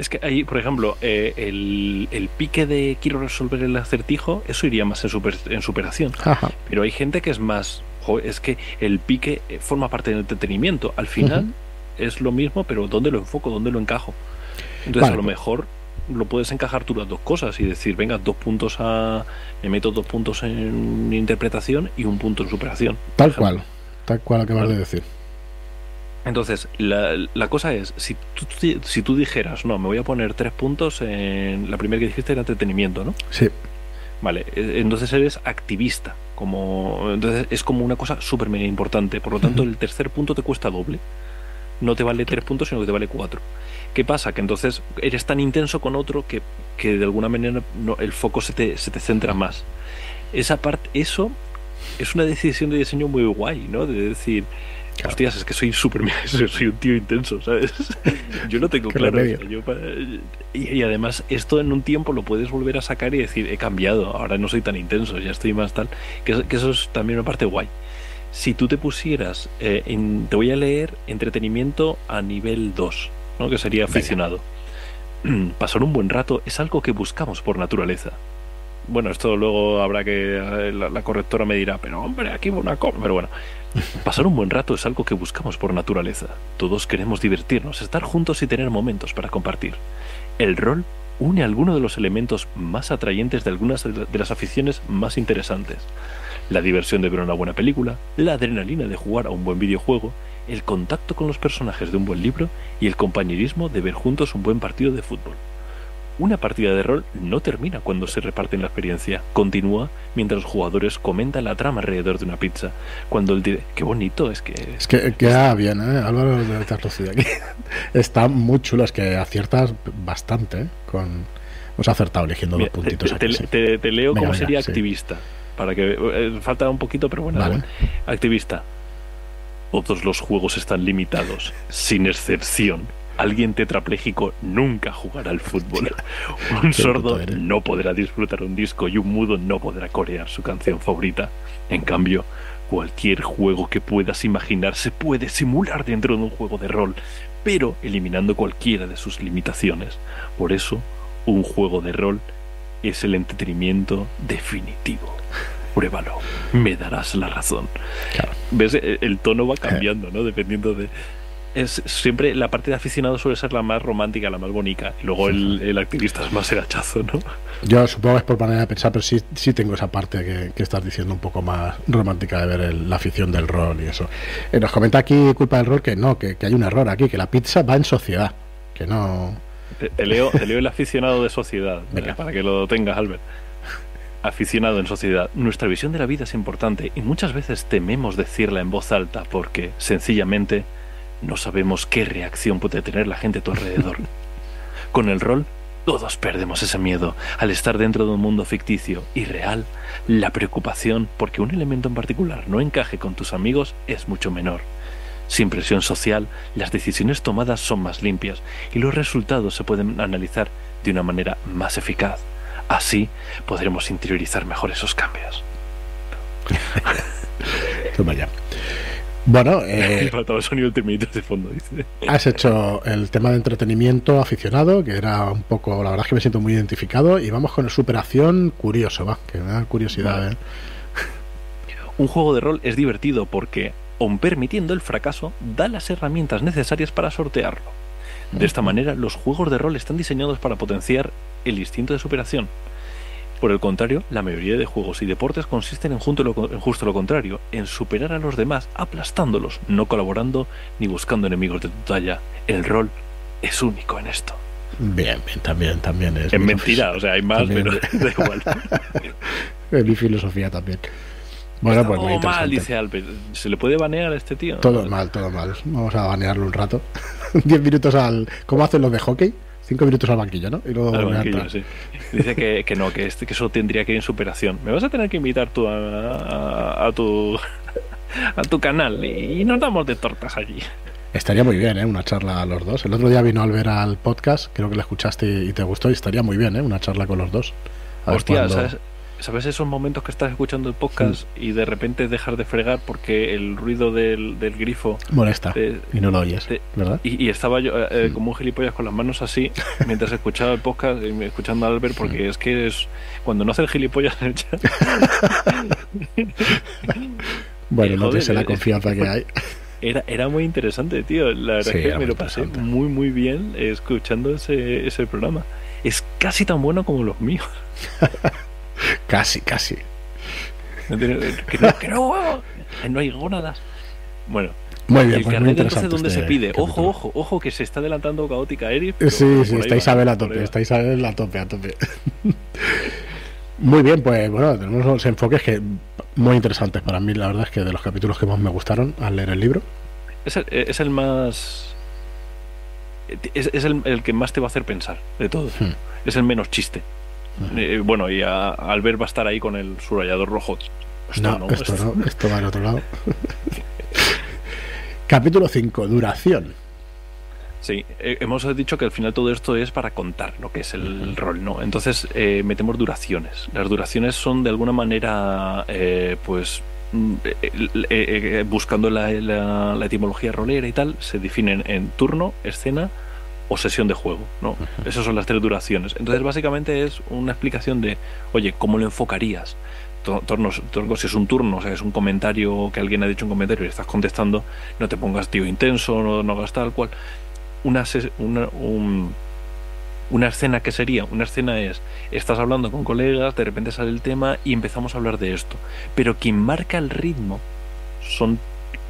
Es que ahí, por ejemplo, eh, el, pique de quiero resolver el acertijo, eso iría más en, en superación. Pero hay gente que es más. es que el pique eh, forma parte del entretenimiento. Al final es lo mismo, pero ¿dónde lo enfoco? ¿Dónde lo encajo? Entonces, a lo mejor lo puedes encajar tú las dos cosas y decir, venga, dos puntos a. Me meto dos puntos en interpretación y un punto en superación. Tal cual, tal cual acabas de decir. Entonces, la, la, cosa es, si tú, si tú dijeras, no, me voy a poner tres puntos en la primera que dijiste era entretenimiento, ¿no? Sí. Vale, e, entonces eres activista, como entonces es como una cosa súper mega importante, por lo tanto el tercer punto te cuesta doble. No te vale tres puntos, sino que te vale cuatro. ¿Qué pasa? Que entonces eres tan intenso con otro que, que de alguna manera no, el foco se te, se te centra más. Esa parte, eso es una decisión de diseño muy guay, ¿no? De decir, Hostias, es que soy súper soy un tío intenso, ¿sabes? yo no tengo claro. y, además, esto en un tiempo lo puedes volver a sacar y decir, he cambiado, ahora no soy tan intenso, ya estoy más tal. Que, eso es también una parte guay. Si tú te pusieras, eh, te voy a leer entretenimiento a nivel 2, ¿no? que sería aficionado. Pasar un buen rato es algo que buscamos por naturaleza bueno, esto luego habrá que eh, la, correctora me dirá, pero hombre, aquí una cosa. Pero bueno, pasar un buen rato es algo que buscamos por naturaleza. Todos queremos divertirnos, estar juntos y tener momentos para compartir. El rol une algunos de los elementos más atrayentes de algunas de las aficiones más interesantes. La diversión de ver una buena película, la adrenalina de jugar a un buen videojuego, el contacto con los personajes de un buen libro y el compañerismo de ver juntos un buen partido de fútbol. Una partida de rol no termina cuando se reparten la experiencia, continúa mientras los jugadores comentan la trama alrededor de una pizza. Cuando el dire... qué bonito es que es que queda bien, ¿eh? Álvaro de aquí. Está muy chulo, es que aciertas bastante ¿eh? con hemos acertado eligiendo dos puntitos. Te, te, leo cómo sería activista, para que eh, falta un poquito, pero bueno, bueno. Activista. Todos los juegos están limitados, sin excepción Alguien tetrapléjico nunca jugará al fútbol. Un sordo no podrá disfrutar un disco y un mudo no podrá corear su canción favorita. En cambio, cualquier juego que puedas imaginar se puede simular dentro de un juego de rol, pero eliminando cualquiera de sus limitaciones. Por eso, un juego de rol es el entretenimiento definitivo. Pruébalo, me darás la razón. ¿Ves? El tono va cambiando, ¿no? Dependiendo de, es siempre la parte de aficionado suele ser la más romántica, la más bonita. Y luego el, activista es más el hachazo, ¿no? Yo supongo que es por manera de pensar, pero sí, sí tengo esa parte que, estás diciendo un poco más romántica de ver la afición del rol y eso. Eh, nos comenta aquí culpa del rol que no, que, hay un error aquí, que la pizza va en sociedad, que no. Te, leo, leo el aficionado de sociedad, eh, para que lo tengas, Albert. Aficionado en sociedad, nuestra visión de la vida es importante y muchas veces tememos decirla en voz alta porque, sencillamente, no sabemos qué reacción puede tener la gente a tu alrededor. Con el rol, todos perdemos ese miedo. Al estar dentro de un mundo ficticio y real, la preocupación porque un elemento en particular no encaje con tus amigos es mucho menor. Sin presión social, las decisiones tomadas son más limpias y los resultados se pueden analizar de una manera más eficaz. Así podremos interiorizar mejor esos cambios. Toma ya. Bueno, eh, sonido de fondo. Has hecho el tema de entretenimiento aficionado, que era un poco, la verdad es que me siento muy identificado, y vamos con el superación curioso, va, que me da curiosidad. ¿eh? Un juego de rol es divertido porque, aun permitiendo el fracaso, da las herramientas necesarias para sortearlo. De esta manera, los juegos de rol están diseñados para potenciar el instinto de superación, por el contrario, la mayoría de juegos y deportes consisten en, justo lo contrario, en superar a los demás aplastándolos, no colaborando ni buscando enemigos de tu talla. El rol es único en esto. Bien, bien, también, también es. Es mentira, o sea, hay más, pero da igual. es mi filosofía también. Bueno, pues muy mal, dice Albert. ¿Se le puede banear a este tío? Todo mal, todo mal. Vamos a banearlo un rato. Diez minutos al. ¿Cómo hacen los de hockey? Cinco minutos al banquillo, ¿no? Y luego al banquillo, sí. Dice que, que no, que, este, que eso tendría que ir en superación. Me vas a tener que invitar tú a, a, tu a tu canal y nos damos de tortas allí. Estaría muy bien, ¿eh? Una charla a los dos. El otro día vino al ver al podcast, creo que le escuchaste y te gustó y estaría muy bien, ¿eh? Una charla con los dos. Hostia, ¿sabes, ¿Sabes esos momentos que estás escuchando el podcast y de repente dejar de fregar porque el ruido del, del grifo Molesta. te- y no lo oyes, te- ¿verdad? y, y estaba yo eh, eh, como un gilipollas con las manos así mientras escuchaba el podcast escuchando a Albert porque es que es cuando no hace el gilipollas en el chat Bueno, eh, no joder, sé la eh, confianza que hay. era, era muy interesante, tío. La verdad es que me lo pasé muy, muy bien escuchando ese, ese programa. Es casi tan bueno como los míos. Casi, casi. No tiene- que no, que no, no hay gónadas. Bueno, Muy bien, el pues muy carnet entonces interesante. dónde este se pide. capítulo. Ojo, ojo, ojo, que se está adelantando caótica Eric. Eh, Sí, sí, está Isabel a tope, está Isabel a tope, a tope. Muy bien, pues bueno, tenemos unos enfoques que muy interesantes para mí. La verdad es que de los capítulos que más me gustaron al leer el libro. Es el, es el más. Es, es el, el que más te va a hacer pensar de todo. Hmm. Es el menos chiste. Eh, bueno, y a, Albert va a estar ahí con el subrayador rojo. Esto no, no, esto esto- no, esto va al otro lado. Capítulo 5, duración. Sí, eh, hemos dicho que al final todo esto es para contar lo que es el rol, ¿no? Entonces eh, metemos duraciones. Las duraciones son de alguna manera, eh, pues, mm, eh, buscando la, la- la etimología rolera y tal, se definen en turno, escena o sesión de juego, ¿no? Esas son las tres duraciones. Entonces, básicamente es una explicación de, oye, ¿cómo lo enfocarías? To- Tornos, torno, si es un turno, o sea, es un comentario que alguien ha dicho un comentario y estás contestando, no te pongas tío intenso, no, no hagas tal cual una, una, un- una escena que sería, una escena es, estás hablando con colegas, de repente sale el tema y empezamos a hablar de esto. Pero quien marca el ritmo son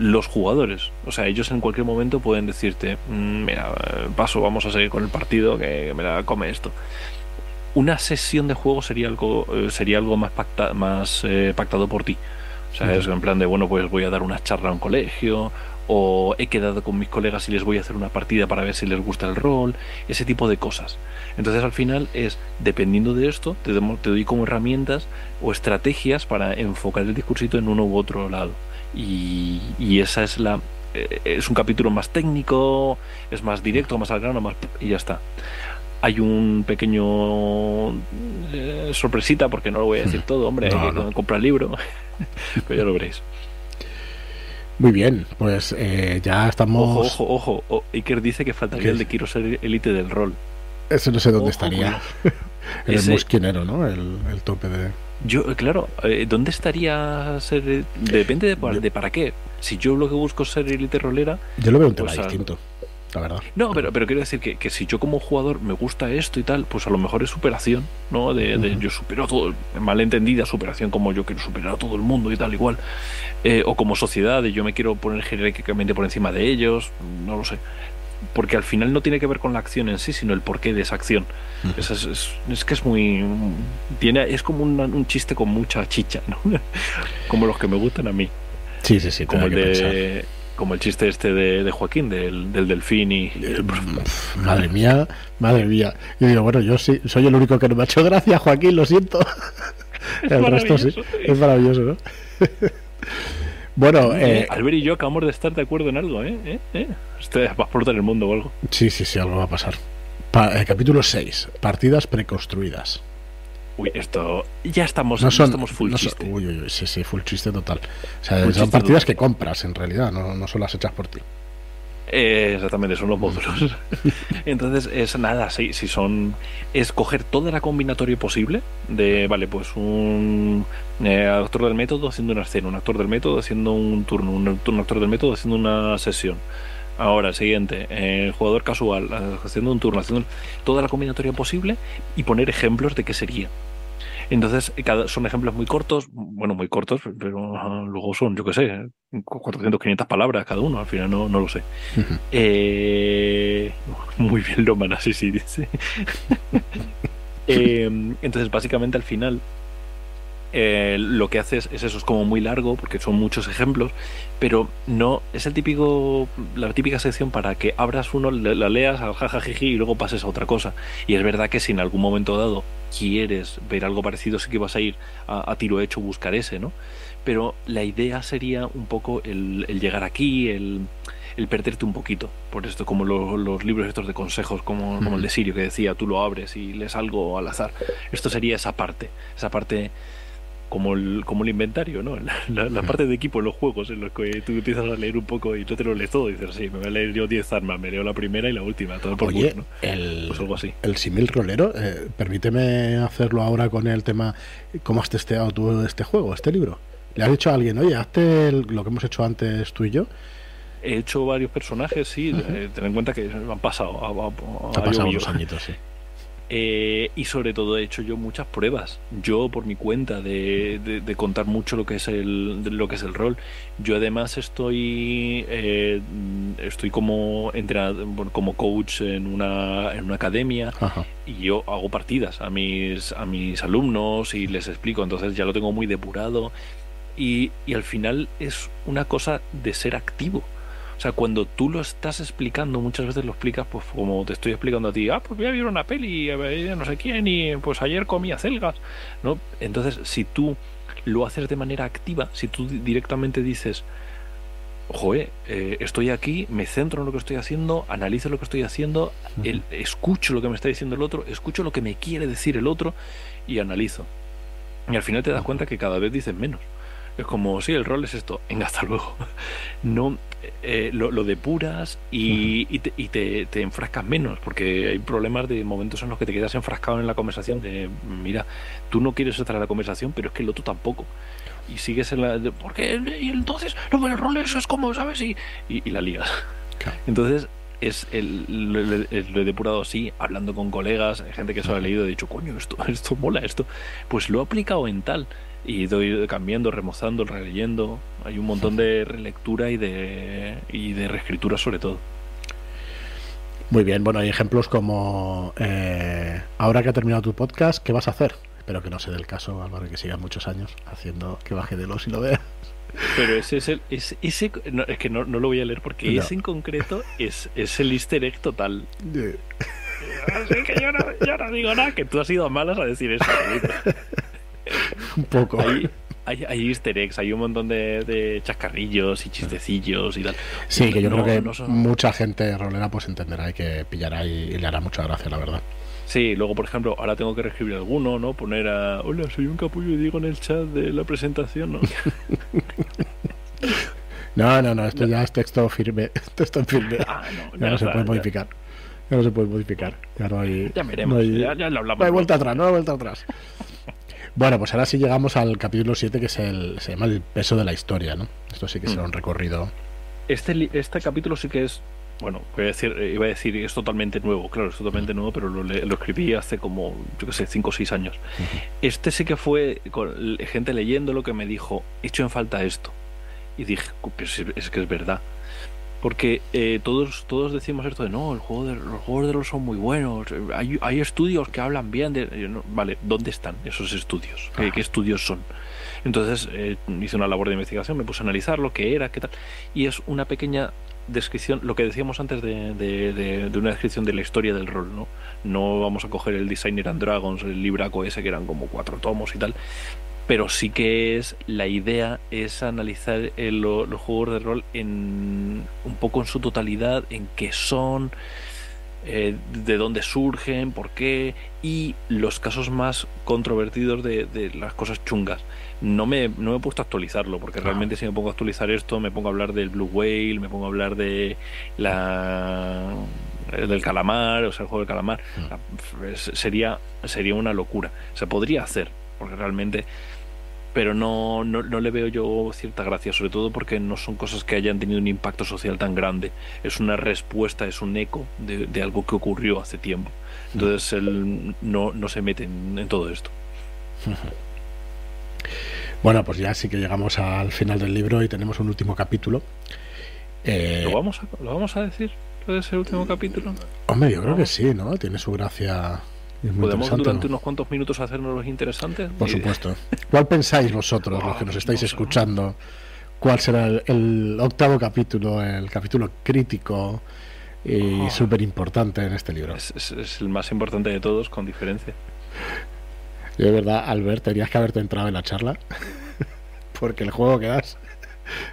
los jugadores. O sea, ellos en cualquier momento pueden decirte, "Mm, mira, eh, paso, vamos a seguir con el partido, que me la come esto. Una sesión de juego sería algo, eh, sería algo más, pacta- más eh, pactado por ti. O sea, es en plan de, bueno, pues voy a dar una charla a un colegio, o he quedado con mis colegas y les voy a hacer una partida para ver si les gusta el rol, ese tipo de cosas. Entonces al final es, dependiendo de esto, te doy como herramientas o estrategias para enfocar el discursito en uno u otro lado. Y, y esa es la... eh, Es un capítulo más técnico, es más directo, más al grano, más... y ya está. Hay un pequeño eh, sorpresita, porque no lo voy a decir todo, hombre, No, hay que no. comprar el libro, pero ya lo veréis. Muy bien, pues eh, ya estamos. Ojo, ojo, ojo. Iker dice que faltaría ¿Qué? el de quiero ser élite del rol. Eso no sé dónde Ojo, estaría. El Ese- musquinero, ¿no? El, el tope de. Yo, claro, eh, ¿dónde estaría ser? eh, Depende de, pa- Yo- de para qué. Si yo lo que busco es ser élite rolera, Yo lo veo un tema Pues, ah, distinto, la verdad. no, pero, pero quiero decir que, que si yo como jugador me gusta esto y tal, pues a lo mejor es superación, ¿no? De, yo supero todo, malentendida superación como yo quiero superar a todo el mundo y tal, igual. Eh, o como sociedad, de yo me quiero poner jerárquicamente por encima de ellos, no lo sé. Porque al final no tiene que ver con la acción en sí, sino el porqué de esa acción. Es, es- es que es muy. tiene Es como una- un chiste con mucha chicha, ¿no? como los que me gustan a mí. Sí, sí, sí, Como el, que pensar. de, como el chiste este de, de Joaquín, del, del delfín y. el- Pf, Madre mía, madre mía. Y digo, bueno, yo sí, soy el único que no me ha hecho gracia, Joaquín, lo siento. el resto sí, es maravilloso, ¿no? bueno, Eh, Albert y yo acabamos de estar de acuerdo en algo, ¿eh? ¿Eh? ¿Eh? Este va a explotar el mundo o algo. sí, sí, sí, algo va a pasar. Pa- eh, capítulo 6, partidas preconstruidas. Uy, esto. Ya estamos, No ya son, estamos full no son- chiste. uy, uy, uy, sí, sí, full chiste total. O sea, Full son partidas total. que compras en realidad, no, no son las hechas por ti. Eh, exactamente, son los módulos. Entonces, es nada, sí, si son. Es coger toda la combinatoria posible de, vale, pues un eh, actor del método haciendo una escena, un actor del método haciendo un turno, un, un actor del método haciendo una sesión. Ahora, el siguiente, eh, jugador casual eh, haciendo un turno, haciendo toda la combinatoria posible y poner ejemplos de qué sería. Entonces, cada, son ejemplos muy cortos, bueno, muy cortos, pero luego son, yo qué sé, 400, 500 palabras cada uno, al final no, no lo sé. Eh, muy bien, Lomana, sí, sí, dice. Eh, entonces, básicamente, al final, eh, lo que haces es eso, es como muy largo, porque son muchos ejemplos, pero no es el típico, la típica sección para que abras uno, la, la leas, al jajajiji y luego pases a otra cosa. Y es verdad que si en algún momento dado quieres ver algo parecido, sí que vas a ir a, a tiro hecho buscar ese, ¿no? Pero la idea sería un poco el, el llegar aquí, el, el perderte un poquito. Por esto, como lo- los libros estos de consejos, como, como el de Sirio, que decía, tú lo abres y lees algo al azar. Esto sería esa parte, esa parte como el, como el inventario, ¿no? La, parte de equipo en los juegos en los que tú empiezas a leer un poco y no te lo lees todo. Y dices, sí, me voy a leer yo 10 armas, me leo la primera y la última, todo por Oye, ¿no? el, Pues algo así. el simil rolero, eh, permíteme hacerlo ahora con el tema, ¿cómo has testeado tú este juego, este libro? ¿Le has dicho a alguien, oye, hazte el- lo que hemos hecho antes tú y yo? He hecho varios personajes, sí, eh, ten en cuenta que han pasado. Ha, ha- Ha ha pasado unos añitos, sí. Eh, y sobre todo he hecho yo muchas pruebas. Yo por mi cuenta de, de- de contar mucho lo que es el de lo que es el rol. Yo además estoy eh, estoy como entrenado, bueno, como coach en una en una academia Ajá. y yo hago partidas a mis a mis alumnos y les explico. Entonces ya lo tengo muy depurado y, y al final es una cosa de ser activo. O sea, cuando tú lo estás explicando, muchas veces lo explicas pues como te estoy explicando a ti, ah, pues voy a ver una peli, no sé quién, y pues ayer comí acelgas, ¿no? Entonces, si tú lo haces de manera activa, si tú di- directamente dices, joder, eh, estoy aquí, me centro en lo que estoy haciendo, analizo lo que estoy haciendo, el- escucho lo que me está diciendo el otro, escucho lo que me quiere decir el otro y analizo. Y al final te das cuenta que cada vez dices menos. Es como, sí, el rol es esto, venga, hasta luego. No, eh, lo, lo depuras y, y, te, y te- te enfrascas menos, porque hay problemas de momentos en los que te quedas enfrascado en la conversación de, mira, tú no quieres estar en la conversación, pero es que el otro tampoco. Y sigues en la... de, ¿Por qué? Y entonces, no, pero el rol eso es como, ¿sabes? Y, y, y la ligas. Claro. Entonces, es el, lo he depurado así, hablando con colegas, gente que se lo ha leído, he dicho, coño, esto, esto mola, esto. Pues lo he aplicado en tal. Y doy cambiando, remozando, releyendo. Hay un montón de relectura y de, y de reescritura sobre todo. Muy bien, bueno, hay ejemplos como eh, ahora que ha terminado tu podcast, ¿qué vas a hacer? Espero que no sea del caso, Álvaro, que sigas muchos años haciendo que baje de los y lo veas. Pero ese es el. Es, ese, no, es que no, no lo voy a leer porque No. ese en concreto es, es el easter egg total. Así que yo no, yo no digo nada, que tú has ido a malas a decir eso. Un poco. Hay, hay, hay easter eggs, hay un montón de, de chascarrillos y chistecillos y tal. Sí, que yo No, creo que no son- mucha gente rolera pues entenderá y que pillará y, y le hará mucha gracia, la verdad. Sí, luego, por ejemplo, ahora tengo que reescribir alguno, ¿no? Poner a. Hola, soy un capullo y digo en el chat de la presentación, ¿no? No, no, no, esto ya es texto firme, texto firme. Ah, no, ya no se está, puede ya- modificar. Ya no se puede modificar. Ya no hay. Ya veremos, no hay- ya, ya lo hablamos. No hay vuelta atrás, no hay vuelta atrás. Bueno, pues ahora sí llegamos al capítulo 7, que es el, se llama el peso de la historia, ¿no? Esto sí que será Mm. un recorrido. Este, este capítulo sí que es. Bueno, voy a decir, eh, iba a decir, es totalmente nuevo, claro, es totalmente nuevo, pero lo, escribí hace como, yo qué sé, 5 o 6 años. Este sí que fue con gente leyendo lo que me dijo, he hecho en falta esto. Y dije, "Cu- pero si es que es verdad. Porque eh, todos, todos decimos esto de no, el juego de, los juegos de rol son muy buenos, hay, hay estudios que hablan bien de. no, vale, ¿dónde están esos estudios? ¿Qué, Ajá. qué estudios son? Entonces eh, hice una labor de investigación, me puse a analizar lo que era, qué tal. Y es una pequeña descripción, lo que decíamos antes de, de- de- de una descripción de la historia del rol, ¿no? No vamos a coger el Designer and Dragons, el libraco ese que eran como cuatro tomos y tal, pero sí que es la idea es analizar el- lo- los juegos de rol en un poco en su totalidad, en qué son, eh, de dónde surgen, por qué y los casos más controvertidos de, de las cosas chungas. No me, no me he puesto a actualizarlo, porque Ah. realmente si me pongo a actualizar esto, me pongo a hablar del Blue Whale, me pongo a hablar de la eh, del calamar, o sea, el juego del calamar. Mm. Sería, sería una locura. Se podría hacer, porque realmente pero no, no, no le veo yo cierta gracia, sobre todo porque no son cosas que hayan tenido un impacto social tan grande. Es una respuesta, es un eco de, de algo que ocurrió hace tiempo. Entonces él no, no se mete en, en todo esto. Bueno, pues ya sí que llegamos al final del libro y tenemos un último capítulo. Eh, ¿Lo, vamos a, ¿Lo vamos a decir? ¿Lo de ese último capítulo? hombre, yo creo que sí, ¿no? Tiene su gracia. ¿Podemos durante ¿no? unos cuantos minutos hacernos los interesantes? Por supuesto. ¿Cuál pensáis vosotros, los que nos estáis escuchando? ¿Cuál será el, el octavo capítulo, el capítulo crítico y Oh. súper importante en este libro? Es, es- es el más importante de todos, con diferencia. Yo de verdad, Albert, tenías que haberte entrado en la charla. Porque el juego que das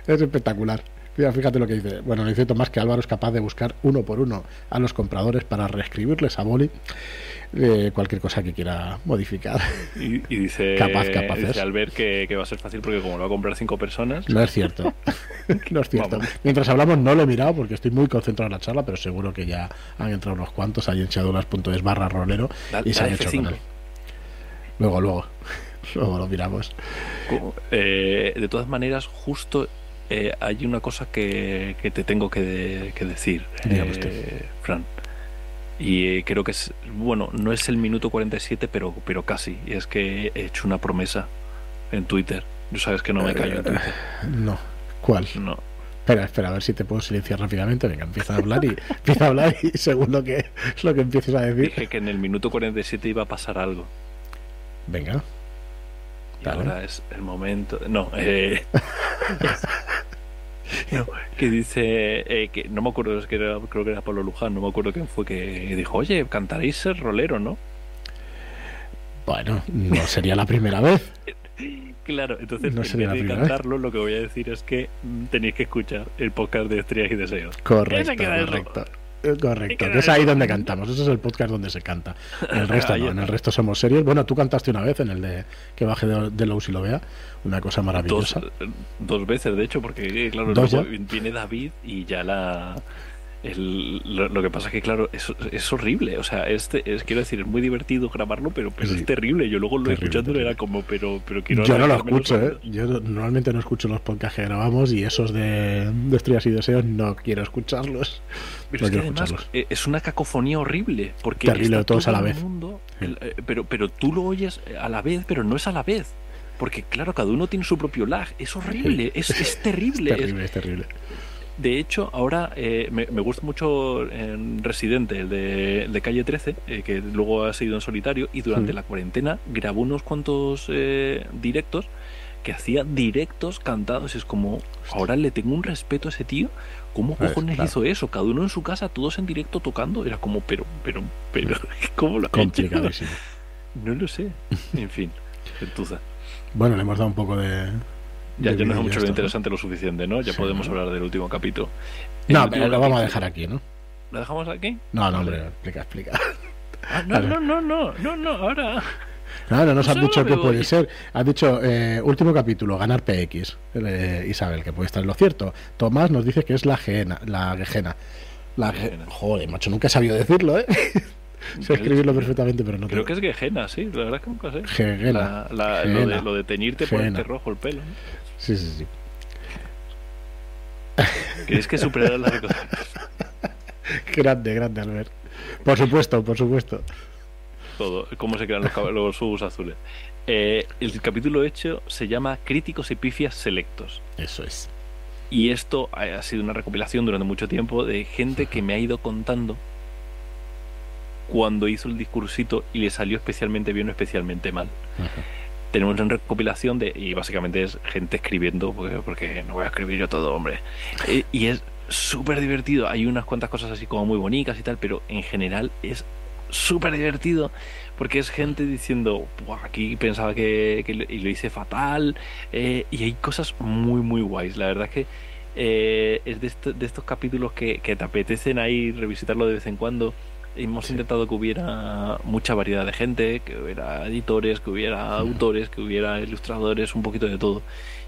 es espectacular. Mira, fíjate lo que dice. Bueno, dice Tomás que Álvaro es capaz de buscar uno por uno a los compradores para reescribirles a Boli eh, cualquier cosa que quiera modificar. Y, y dice, Capaz, capaces. dice Albert que, que va a ser fácil porque como lo va a comprar cinco personas, No es cierto. no es cierto. Vamos. Mientras hablamos no lo he mirado porque estoy muy concentrado en la charla, pero seguro que ya han entrado unos cuantos ahí en shadowlands.es barra rolero Da- y se han hecho F5. con él. Luego, luego. Luego lo miramos. Eh, de todas maneras, justo eh, hay una cosa que, que te tengo que, de- que decir, eh. Fran. Y eh, creo que es, bueno, no es el minuto 47, pero, pero casi. Y es que he hecho una promesa en Twitter. Tú sabes que no me callo en Twitter. No. ¿Cuál? No. Espera, espera, a ver si te puedo silenciar rápidamente. Venga, empieza a hablar y empieza a hablar y según lo que, lo que empieces a decir. Dije que en el minuto 47 iba a pasar algo. Venga. Y Dale. ahora es el momento. No, eh, no, que dice eh, que no me acuerdo, es que era- creo que era Pablo Luján, no me acuerdo quién fue que dijo, oye, cantaréis ser rolero, ¿no? Bueno, no sería la primera vez. Claro, entonces No en sería vez la de primera vez. cantarlo, lo que voy a decir es que mm, tenéis que escuchar el podcast de Estrellas y Deseos. Correcto, correcto. Eh, Correcto, que es ahí donde cantamos. Ese es el podcast donde se canta. En el resto no, en el resto somos serios. Bueno, tú cantaste una vez en el de que baje de, de Lowe's y lo vea. Una cosa maravillosa. dos veces, de hecho, porque eh, claro, viene David y ya la. El- lo, lo que pasa es que, claro, es, es horrible. O sea, este, es, quiero decir, es muy divertido grabarlo, pero, pero Sí. es terrible. Yo luego lo Terrible, escuchándolo terrible. era como, pero, pero quiero. Yo no lo escucho, ¿eh? Yo normalmente no escucho los podcasts que grabamos y esos de, de Estrellas y Deseos no quiero escucharlos. Pero No es que además escucharlos. eh, es una cacofonía horrible. Porque Terrible, todos todo a la vez. mundo, el- eh, pero, pero tú lo oyes a la vez, pero no es a la vez. Porque, claro, cada uno tiene su propio lag. Es horrible, es, es terrible. Es- terrible, es terrible. De hecho, ahora eh, me, me gusta mucho en Residente, el de, Calle 13, eh, que luego ha seguido en solitario, y durante Mm. la cuarentena grabó unos cuantos eh, directos que hacía directos cantados. Es como, ahora le tengo un respeto a ese tío. ¿Cómo Pues, cojones claro. hizo eso? Cada uno en su casa, todos en directo tocando. Era como, pero, pero, pero, ¿cómo lo? Complicadísimo. No lo sé. En fin, gentuza. Bueno, le hemos dado un poco de. Ya, ya nos hemos hecho lo interesante lo suficiente, ¿no? Ya Sí, podemos ¿no? hablar del último capítulo. El No, último pero lo vamos a dejar aquí, ¿no? ¿Lo dejamos aquí? No, no, hombre, explica, explica. Ah, no, no, no, no, no, no, ahora. No, no nos Solo dicho que puede ser. Has dicho, eh, último capítulo, ganar PX. Eh, Isabel, que puede estar en lo cierto. Tomás nos dice que es la gena. La gejena. La ge- Gejena. Joder, macho, nunca he sabido decirlo, ¿eh? sé escribirlo perfectamente, pero no Creo tengo. que es Gejena, sí, la verdad es que nunca sé. La- la- lo, de, lo de teñirte, Gejena. ponerte rojo el pelo. ¿no? Sí, sí, sí. ¿Quieres que superara la cosa? Grande, grande, Albert. Por supuesto, por supuesto. Todo, cómo se crean los, los subos azules. Eh, el capítulo hecho se llama Críticos y pifias selectos. Eso es. Y esto ha sido una recopilación durante mucho tiempo de gente que me ha ido contando cuando hizo el discursito y le salió especialmente bien o especialmente mal. Ajá. tenemos una recopilación de y básicamente es gente escribiendo porque, porque no voy a escribir yo todo hombre Eh, y es súper divertido hay unas cuantas cosas así como muy bonitas y tal pero en general es súper divertido porque es gente diciendo "Buah, aquí pensaba que, que lo- y lo hice fatal eh, y hay cosas muy muy guays la verdad es que eh, es de, esto- de estos capítulos que, que te apetecen ahí revisitarlo de vez en cuando hemos intentado que hubiera mucha variedad de gente, que hubiera editores, que hubiera autores, que hubiera ilustradores, un poquito de todo.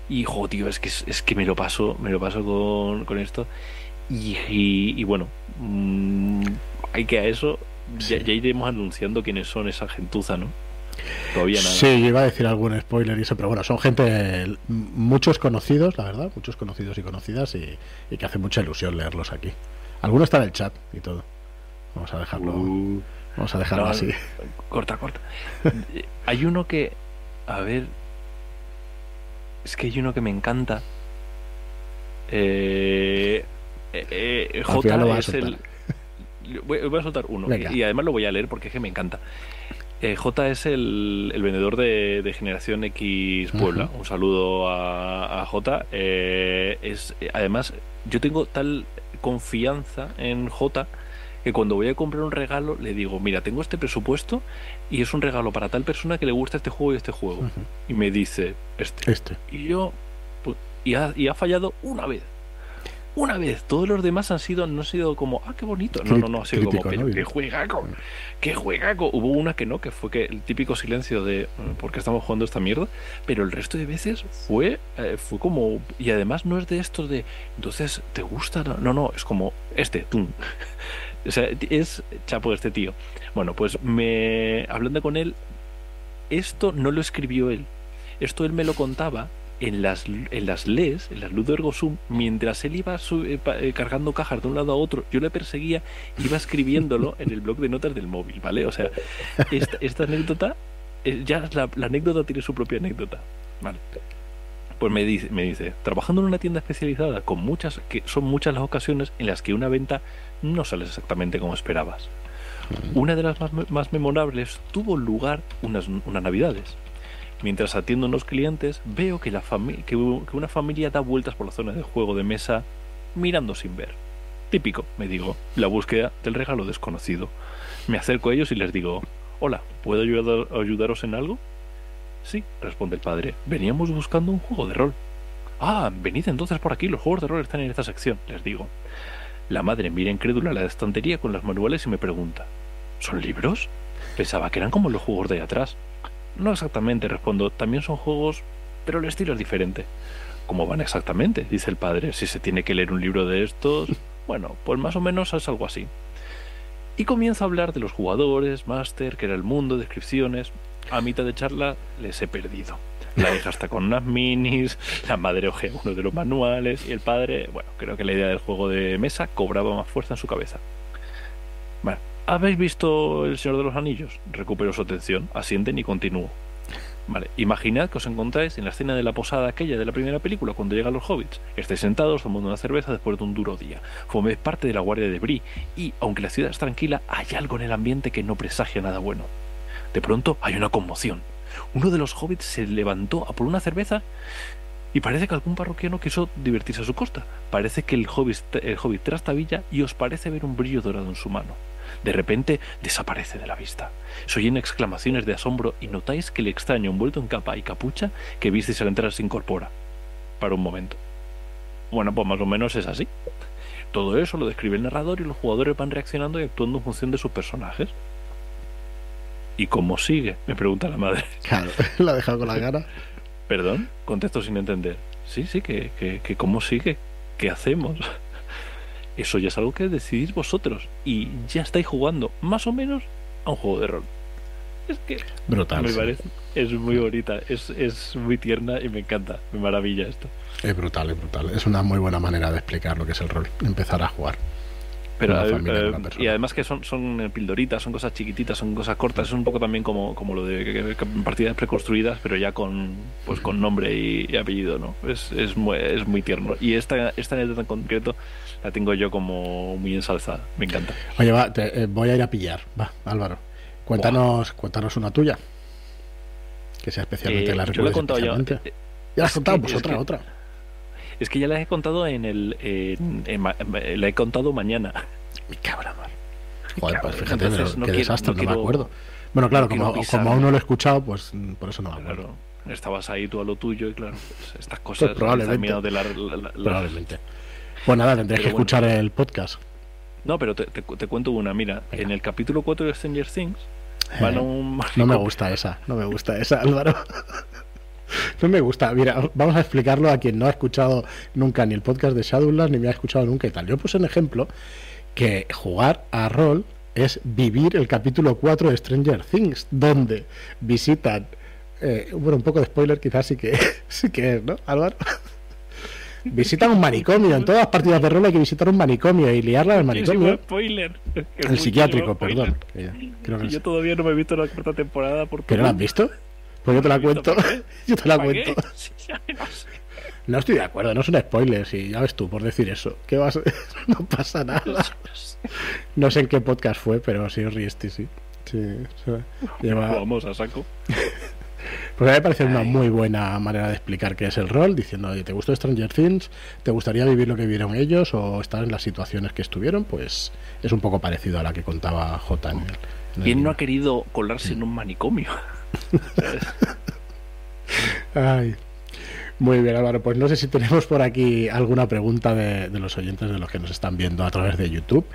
Y jo, tío, es que es que me lo paso, me lo paso con, con esto. Y, y- y bueno, mm, hay que a eso ya, Sí. ya iremos anunciando quiénes son esa gentuza, ¿no? Todavía nada. Sí, iba a decir algún spoiler y eso, pero bueno, son gente, muchos conocidos, la verdad, muchos conocidos y conocidas y, y que hace mucha ilusión leerlos aquí. Algunos están en el chat y todo. Vamos a dejarlo, Uh, vamos a dejarlo no, así. Corta, corta. Eh, hay uno que, a ver, es que hay uno que me encanta. Eh, eh, eh, lo J a es el. Voy, voy a soltar uno Venga. y además lo voy a leer porque es que me encanta. Eh, J es el, el vendedor de, de Generación X Puebla. Un saludo a, a J. Eh, es, eh, además, yo tengo tal confianza en J que cuando voy a comprar un regalo le digo, mira, tengo este presupuesto y es un regalo para tal persona que le gusta este juego y este juego. Ujú. Y me dice, este. Este. Y yo, pues, y ha, y ha fallado una vez. una vez. Todos los demás han sido, no ha sido como, ah, qué bonito. No, no, no, ha sido como, Crítico, pero ¿no? qué juegaco, qué juegaco. Hubo una que no, que fue que el típico silencio de, "Mm, ¿por qué estamos jugando esta mierda? Pero el resto de veces fue, eh, fue como, y además no es de estos de, entonces, ¿te gusta? No, no, es como, este, tú. O sea, es chapo este tío. Bueno, pues me hablando con él, esto no lo escribió él. Esto él me lo contaba en las, en las LES, en las Ludo Ergo Sum, mientras él iba su- eh, pa- eh, cargando cajas de un lado a otro, yo le perseguía, iba escribiéndolo en el blog de notas del móvil, ¿vale? O sea, esta, esta anécdota, eh, ya la, la anécdota tiene su propia anécdota, ¿vale? Pues me dice, me dice, trabajando en una tienda especializada con muchas, que son muchas las ocasiones en las que una venta no sale exactamente como esperabas. Una de las más, memorables tuvo lugar unas, navidades. Mientras atiendo a unos clientes, veo que una familia da vueltas por la zona de juego de mesa mirando sin ver. Típico, me digo, la búsqueda del regalo desconocido. Me acerco a ellos y les digo, hola, ¿puedo ayudar- ayudaros en algo? Sí, responde el padre, veníamos buscando un juego de rol. Ah, venid entonces por aquí, los juegos de rol están en esta sección, les digo. La madre mira incrédula la estantería con los manuales y me pregunta, ¿son libros? Pensaba que eran como los juegos de ahí atrás. No exactamente, respondo, también son juegos, pero el estilo es diferente. ¿Cómo van exactamente? dice el padre. Si se tiene que leer un libro de estos, bueno, pues más o menos es algo así. Y comienza a hablar de los jugadores, máster, que era el mundo, descripciones. A mitad de charla les he perdido. La hija está con unas minis, la madre ojea uno de los manuales y el padre, bueno, creo que la idea del juego de mesa cobraba más fuerza en su cabeza. Bueno, ¿habéis visto El Señor de los Anillos? Recupero su atención, asienten y continúo. Vale, imaginad que os encontráis en la escena de la posada aquella de la primera película cuando llegan los hobbits. Estáis sentados tomando una cerveza después de un duro día. Forméis parte de la guardia de Bri y, aunque la ciudad es tranquila, hay algo en el ambiente que no presagia nada bueno. De pronto hay una conmoción. Uno de los hobbits se levantó a por una cerveza y parece que algún parroquiano quiso divertirse a su costa. Parece que el hobbit, el hobbit trastabilla y os parece ver un brillo dorado en su mano. De repente desaparece de la vista. Se oyen exclamaciones de asombro y notáis que el extraño envuelto en capa y capucha que visteis al entrar se incorpora. Para un momento. Bueno, pues más o menos es así. Todo eso lo describe el narrador y los jugadores van reaccionando y actuando en función de sus personajes. ¿Y cómo sigue? Me pregunta la madre. Claro, la ha dejado con la cara. Perdón, contesto sin entender. Sí, sí, que, que, que cómo sigue, qué hacemos. Eso ya es algo que decidís vosotros y ya estáis jugando más o menos a un juego de rol. Es que Brutal. me sí. parece, es muy bonita, es, es muy tierna y me encanta, me maravilla esto. Es brutal, es brutal. Es una muy buena manera de explicar lo que es el rol. Empezar a jugar. Pero, Una eh, familia, eh, y además que son, son eh, pildoritas, son cosas chiquititas, son cosas cortas, es un poco también como, como lo de partidas preconstruidas, pero ya con pues con nombre y, y apellido, ¿no? Es, es, muy, es muy tierno. Y esta, esta anécdota en concreto la tengo yo como muy ensalzada, me encanta. Oye, va, te- eh, voy a ir a pillar. Va, Álvaro. Cuéntanos, cuéntanos una tuya. Que sea especialmente Eh, la yo lo he contado ya. especialmente. Ya la has contado, pues es otra, que- otra. Es que ya la he contado en el. en- en ma- la he contado mañana. Mi cabra, man. Joder, pues fíjate, entonces pero no qué quiero- desastre, no no, me acuerdo. Bueno, claro, no como, aún no lo he escuchado, pues mm, por eso no me acuerdo. Claro, estabas ahí tú a lo tuyo y claro, pues, estas cosas. probablemente. están miedo de la- la- la- la- Probablemente. Pues nada, tendréis que bueno. escuchar el podcast. No, pero te, te- te cuento una. Mira, Venga. en el capítulo 4 de Stranger Things van a Eh, un. No me gusta esa, no me gusta esa, Álvaro. No me gusta. Mira, vamos a explicarlo a quien no ha escuchado nunca ni el podcast de Shadowlands ni me ha escuchado nunca y tal. Yo puse un ejemplo que jugar a rol es vivir el capítulo 4 de Stranger Things, donde visitan. eh, bueno, un poco de spoiler quizás sí que, sí que es, ¿no, Álvaro? Visitan un manicomio. En todas las partidas de rol hay que visitar un manicomio y liarla en el manicomio. spoiler. El psiquiátrico, perdón. creo que yo todavía no me he visto la cuarta temporada porque. ¿Que no la has visto? Pues yo te la ¿No he visto cuento. Yo te la cuento. No estoy de acuerdo, no son spoilers y ya ves tú por decir eso. ¿Qué vas a- No pasa nada. No sé en qué podcast fue, pero sí os rieste, sí. Sí. Lleva... Vamos a saco. Pues a mí me parece una muy buena manera de explicar qué es el rol, diciendo, oye, ¿te gustó Stranger Things? ¿Te gustaría vivir lo que vivieron ellos o estar en las situaciones que estuvieron? Pues es un poco parecido a la que contaba J ¿Quién no ha querido colarse en un manicomio? Ay. Muy bien, Álvaro. Pues no sé si tenemos por aquí alguna pregunta de, los oyentes de los que nos están viendo a través de YouTube.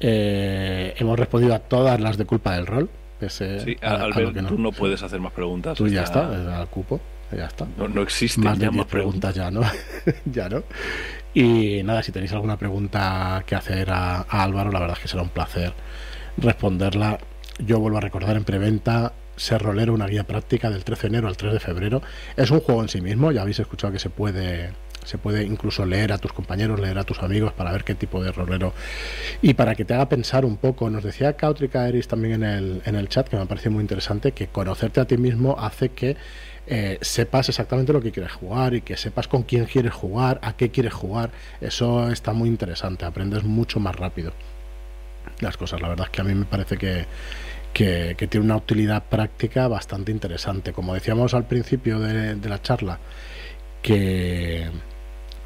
Eh, hemos respondido a todas las de culpa del rol. sí, Albert, tú no puedes hacer más preguntas. Tú ya está, al cupo. Ya está. No, no existen más de más preguntas, ya, ¿no? ya, ¿no? Y nada, si tenéis alguna pregunta que hacer a, a Álvaro, la verdad es que será un placer responderla. Yo vuelvo a recordar en preventa ser rolero, una guía práctica del 13 de enero al 3 de febrero. Es un juego en sí mismo, ya habéis escuchado que se puede se puede incluso leer a tus compañeros, leer a tus amigos para ver qué tipo de rolero y para que te haga pensar un poco. Nos decía Cautrica Eris también en el, en el chat, que me parece muy interesante, que conocerte a ti mismo hace que eh, sepas exactamente lo que quieres jugar y que sepas con quién quieres jugar, a qué quieres jugar. Eso está muy interesante, aprendes mucho más rápido las cosas. La verdad es que a mí me parece que, que, tiene una utilidad práctica bastante interesante. Como decíamos al principio de, la charla, que,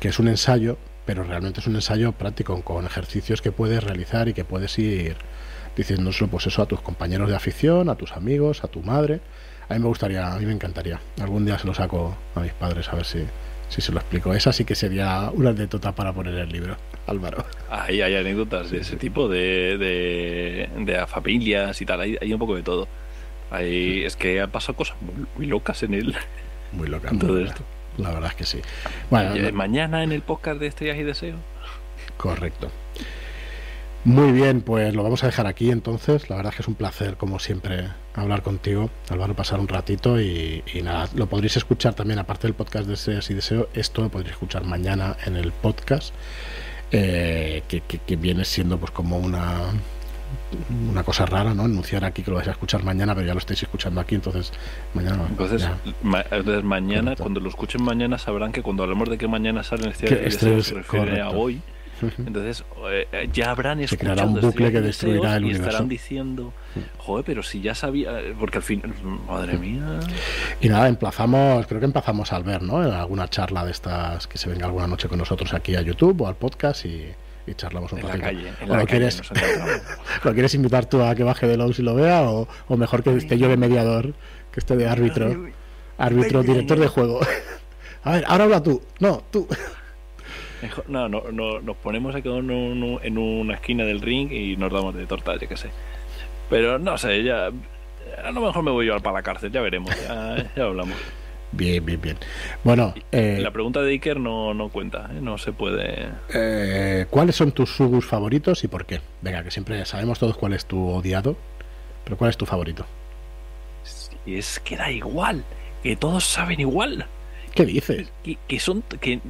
que, es un ensayo, pero realmente es un ensayo práctico con ejercicios que puedes realizar y que puedes ir diciéndoselo pues eso a tus compañeros de afición, a tus amigos, a tu madre. A mí me gustaría, a mí me encantaría. Algún día se lo saco a mis padres a ver si, si se lo explico. Esa sí que sería una anécdota para poner el libro, Álvaro. Ahí hay anécdotas de ese tipo, de, de, de familias y tal, hay, hay, un poco de todo. Hay, es que han pasado cosas muy, locas en él. Muy locas. Todo esto. La verdad es que sí. Bueno, mañana en el podcast de Estrellas y Deseo. Correcto. Muy bien, pues lo vamos a dejar aquí entonces. La verdad es que es un placer, como siempre, hablar contigo, Álvaro, pasar un ratito y, nada, lo podréis escuchar también, aparte del podcast de Deseos y Deseo, esto lo podréis escuchar mañana en el podcast, eh, que, viene siendo pues como una una cosa rara, ¿no? Anunciar aquí que lo vais a escuchar mañana, pero ya lo estáis escuchando aquí, entonces mañana. Entonces, entonces mañana, cuando lo escuchen mañana, sabrán que cuando hablemos de que mañana sale el este se refiere a hoy. Entonces eh, ya habrán escuchado un bucle que destruirá el y estarán diciendo, joder, pero si ya sabía, porque al fin, madre mía. Y nada, emplazamos, creo que empezamos al ver, ¿no? En alguna charla de estas que se venga alguna noche con nosotros aquí a YouTube o al podcast y, charlamos un calle. lo, quieres, ¿Lo quieres invitar tú a que baje de Lowe's y lo vea? O, o mejor que esté yo de mediador, que esté de árbitro, árbitro, director de juego. A ver, ahora habla tú. No, tú. No, no, no, nos ponemos aquí en una esquina del ring y nos damos de tortas, ya que sé. Pero no sé, ya. A lo mejor me voy yo para la cárcel, ya veremos, ya, hablamos. Bien, bien, bien. Bueno, eh, la pregunta de Iker no, no cuenta, ¿eh? no se puede. Eh, ¿Cuáles son tus subus favoritos y por qué? Venga, que siempre sabemos todos cuál es tu odiado, pero ¿cuál es tu favorito? Y es que da igual, que todos saben igual. ¿Qué dices? Que, son. Que,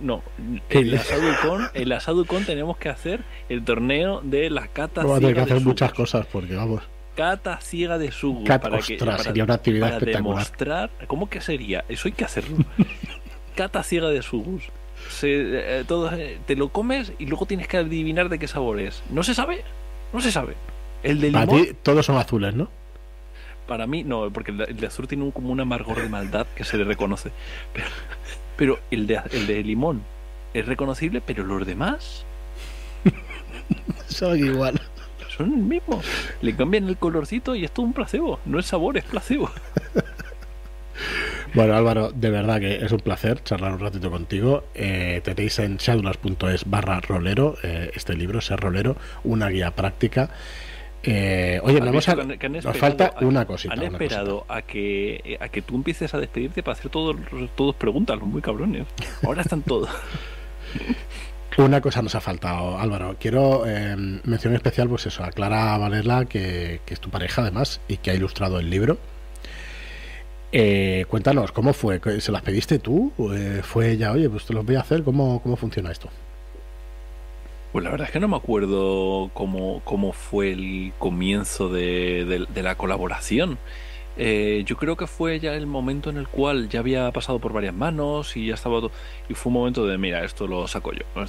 no, en la, Saducon, en la Saducon tenemos que hacer el torneo de la cata Vamos a tener que hacer muchas cosas porque vamos. Cata ciega de su para que, sería una actividad espectacular. demostrar. ¿Cómo que sería? Eso hay que hacerlo. cata ciega de sugus. Se, eh, todo, eh, te lo comes y luego tienes que adivinar de qué sabor es. No se sabe. No se sabe. El de limón. Para ti todos son azules, ¿no? Para mí, no, porque el de, azul tiene un, como un amargor de maldad que se le reconoce. Pero, pero el, de, el de limón es reconocible, pero los demás. son igual. Son el mismo. Le cambian el colorcito y es todo un placebo. No es sabor, es placebo. Bueno, Álvaro, de verdad que es un placer charlar un ratito contigo. Eh, tenéis en shadowlands.es barra rolero eh, este libro, Ser Rolero, una guía práctica. Eh, oye, vamos a, nos falta una cosita. Han esperado a que a que tú empieces a despedirte para hacer todos todos preguntas, los muy cabrones. Ahora están todos. Una cosa nos ha faltado, Álvaro. Quiero eh, mencionar especial, pues eso, a Clara Valerla, que, es tu pareja además y que ha ilustrado el libro. Eh, cuéntanos, ¿cómo fue? ¿Se las pediste tú? Eh, ¿Fue ella, oye, pues te los voy a hacer? ¿Cómo, cómo funciona esto? Pues la verdad es que no me acuerdo cómo, cómo fue el comienzo de, la colaboración. Eh, yo creo que fue ya el momento en el cual ya había pasado por varias manos y ya estaba todo, y fue un momento de mira esto lo saco yo o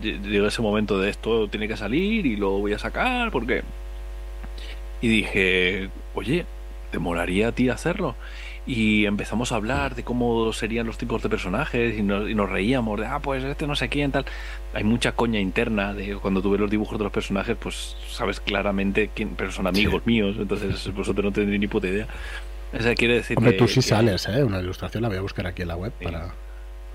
llegó ese momento de esto tiene que salir y lo voy a sacar porque y dije oye te molaría a ti hacerlo y empezamos a hablar de cómo serían los tipos de personajes y nos, reíamos de, ah, pues este no sé quién, tal. Hay mucha coña interna de cuando tú ves los dibujos de los personajes, pues sabes claramente quién, pero son amigos míos, entonces vosotros no tendréis ni puta idea. O sea, quiere decir Hombre, que, tú sí que- sales, ¿eh? Una ilustración la voy a buscar aquí en la web Sí. para...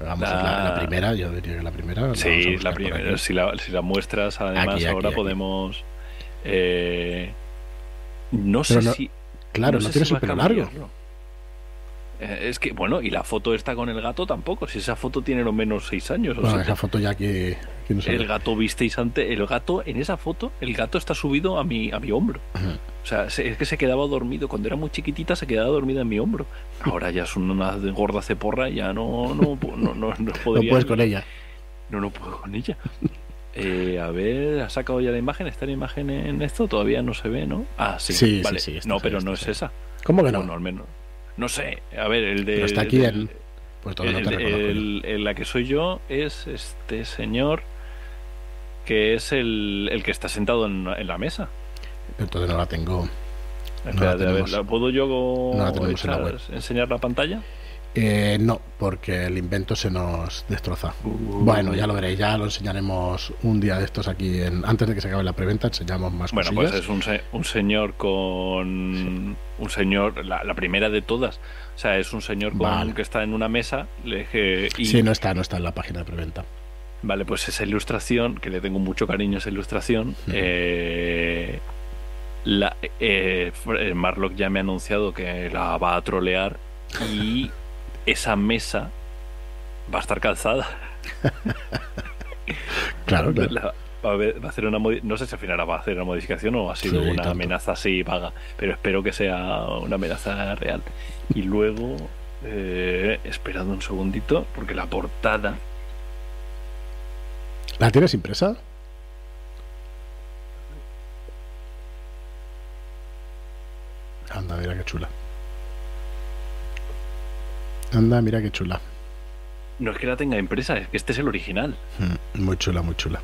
Vamos, La- la... la primera, yo diría que la primera. la Sí, la primera. Si la, si la muestras, además, Aquí, aquí, ahora aquí. podemos. eh, no sé Pero no- si. Claro, no, sé tienes si el pelo largo. Eh, es que, bueno, y la foto está con el gato tampoco. Si esa foto tiene lo menos seis años. o Bueno, siete. esa foto ya aquí, aquí no El gato visteis antes, el gato en esa foto, el gato está subido a mi, a mi hombro. Ujú. O sea, se- es que se quedaba dormido. Cuando era muy chiquitita se quedaba dormida en mi hombro. Ahora ya es una gorda ceporra, ya no, no, no, no, no No podría. puedes con ella. No, no puedo con ella. Eh, a ver, ¿ha sacado ya la imagen? ¿Está la imagen en esto? Todavía no se ve, ¿no? Ah, sí, Sí, sí, vale. sí, está, no, sí, pero no es sí. esa. ¿Cómo que no? Bueno, al menos. No sé, a ver, el de. Pero está aquí el- en... Pues todavía el- no te el- el- la que soy yo es este señor que es el, el que está sentado en, en la mesa. Entonces no la tengo. Espérate, a ver. ¿la ¿puedo yo No la la echar- web. enseñar la pantalla? Eh, no, porque el invento se nos destroza. Uh. Bueno, ya lo veréis, ya lo enseñaremos un día de estos aquí. En, antes de que se acabe la preventa, enseñamos más Bueno, cosillas. pues es un, se- un señor con. Un señor, la, la primera de todas. O sea, es un señor con- Vale. que está en una mesa. le- y, Sí, no está, no está en la página de preventa. Vale, pues esa ilustración, que le tengo mucho cariño a esa ilustración. eh, la, Fr- eh, Marlock ya me ha anunciado que la va a trolear. Y esa mesa va a estar calzada. Claro, claro. La- va, a hacer una no sé si al final va a hacer una modificación o ha sido Sí, una tanto. amenaza así vaga, pero espero que sea una amenaza real. Y luego, eh, esperad un segundito, porque la portada, ¿La tienes impresa? Anda, mira qué chula. Anda, mira qué chula. no es que la tenga impresa, es que este es el original. Mm, Muy chula, muy chula.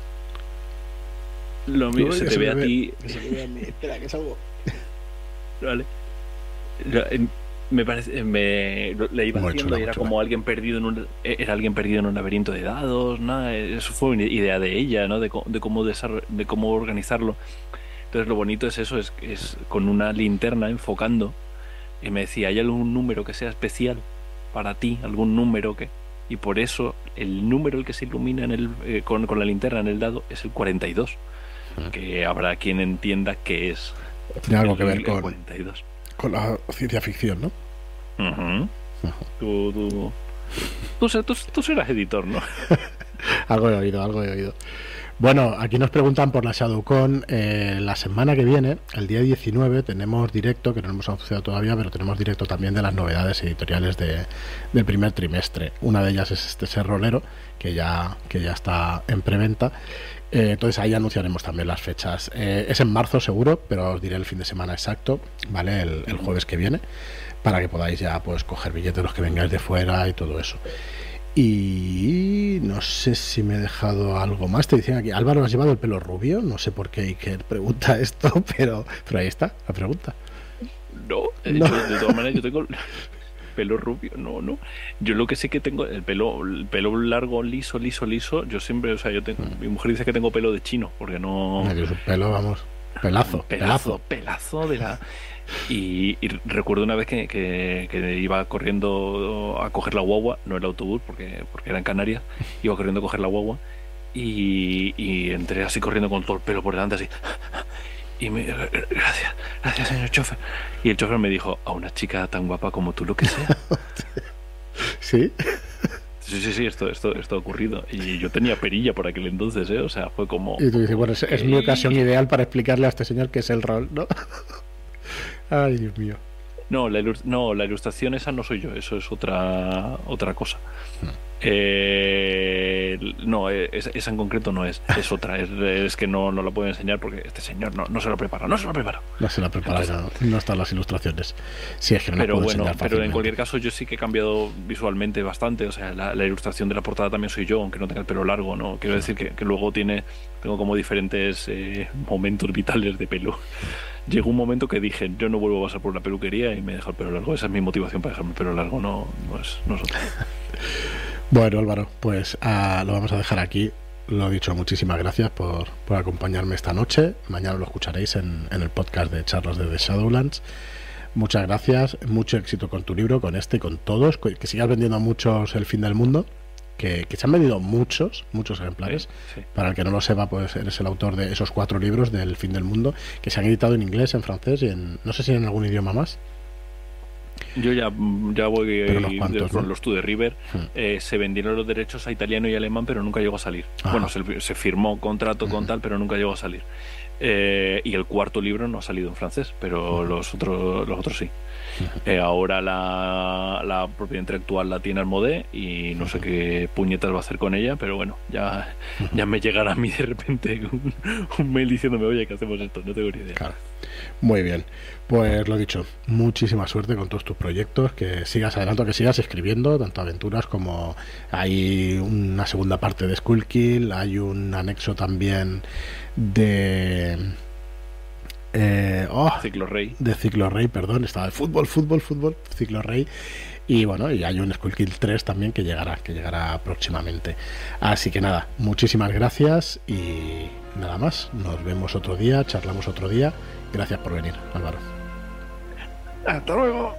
Lo mismo se que te se ve me a ti, se me. Espera, que salgo. vale. Lo- em, Me parece, me lo- le iba Muy haciendo chula, y era chula. como alguien perdido en un, era alguien perdido en un laberinto de dados, nada, eso fue una idea de ella, ¿no? De, de cómo de cómo organizarlo. Entonces lo bonito es eso, es, es con una linterna enfocando y me decía, ¿hay algún número que sea especial para ti? ¿Algún número que...? Y por eso el número el que se ilumina en el, eh, con, con la linterna en el dado es el 42. Mm. Que habrá quien entienda que es Tiene algo que ver con, 42. con la ciencia ficción, ¿no? Ujú. Tú, tú, tú, se- tú- tú serás editor, ¿no? Algo he oído, algo he oído. Bueno, aquí nos preguntan por la ShadowCon. Eh, la semana que viene, el día 19, tenemos directo, que no hemos anunciado todavía, pero tenemos directo también de las novedades editoriales de- del primer trimestre. Una de ellas es este Ser Rolero, que ya, que ya está en preventa. Eh, entonces ahí anunciaremos también las fechas. Eh, es en marzo seguro, pero os diré el fin de semana exacto, ¿vale? El, el jueves que viene, para que podáis ya pues coger billetes los que vengáis de fuera y todo eso. Y no sé si me he dejado algo más. Te dicen aquí, Álvaro, ¿has llevado el pelo rubio? No sé por qué Iker pregunta esto, pero, pero ahí está la pregunta. No, eh, No. yo, de todas maneras yo tengo el pelo rubio, no, no. Yo lo que sé que tengo, el pelo, el pelo largo, liso, liso, liso, yo siempre, o sea, yo tengo, mi mujer dice que tengo pelo de chino, porque no... Pelo, vamos, pelazo, pelazo, pelazo. pelazo de la... Y, y recuerdo una vez que, que- que iba corriendo a coger la guagua, no el autobús, porque, porque era en Canarias, iba corriendo a coger la guagua y, y entré así corriendo con todo el pelo por delante, así. Y me gracias, gracias señor chofer. Y el chofer me dijo, a una chica tan guapa como tú, lo que sea. Sí, Sí, sí, sí, esto, esto, esto ha ocurrido. Y yo tenía perilla por aquel entonces, ¿eh? O sea, fue como... y tú dices, bueno, es, es mi ocasión ideal para explicarle a este señor qué es el rol, ¿no? Ay, Dios mío. No, la, no, la ilustración esa no soy yo, eso es otra otra cosa. Eh, no, eh, esa, esa en concreto no es, es otra, es, es que no, no la puedo enseñar porque este señor no, no se lo prepara, no se lo prepara. No se la prepara, no, no están las ilustraciones. Sí, es que no Pero puedo bueno, pero en cualquier caso yo sí que he cambiado visualmente bastante, o sea, la, la ilustración de la portada también soy yo, aunque no tenga el pelo largo, ¿no? Quiero decir que, que luego tiene, tengo como diferentes eh, momentos vitales de pelo. Llegó un momento que dije, yo no vuelvo a pasar por una peluquería y me dejo el pelo largo. Esa es mi motivación para dejarme el pelo largo, no, no es, no es otra. Bueno, Álvaro, pues ah, lo vamos a dejar aquí. Lo dicho, muchísimas gracias por, por acompañarme esta noche. Mañana lo escucharéis en, en el podcast de charlas de The Shadowlands. Muchas gracias, mucho éxito con tu libro, con este, con todos, que sigas vendiendo muchos El fin del mundo que, se han vendido muchos, muchos ejemplares. Para el que no lo sepa, pues eres el autor de esos cuatro libros del fin del mundo, que se han editado en inglés, en francés y en, no sé si en algún idioma más. Yo ya, ya voy de los Two de River. Hmm. Eh, se vendieron los derechos a italiano y alemán, pero nunca llegó a salir. Bueno, se, se, firmó contrato con hmm. tal, pero nunca llegó a salir. Eh, y el cuarto libro no ha salido en francés, pero hmm. los otros, los otros sí. Eh, ahora la, la, propiedad intelectual la tiene Almodé y no sé qué puñetas va a hacer con ella, pero bueno, ya, ya me llegará a mí de repente un, mail diciéndome, oye, que hacemos esto, no tengo ni idea. Muy bien, pues lo dicho, muchísima suerte con todos tus proyectos, que sigas adelante, que sigas escribiendo, tanto aventuras como hay una segunda parte de Skullkill, hay un anexo también de eh, oh, Ciclo Rey. De Ciclo Rey, perdón. Estaba de fútbol, fútbol, fútbol, Ciclo Rey. Y bueno, y hay un Skull 3 también que llegará, que llegará próximamente. Así que nada, muchísimas gracias y nada más. Nos vemos otro día, charlamos otro día. Gracias por venir, Álvaro. Hasta luego.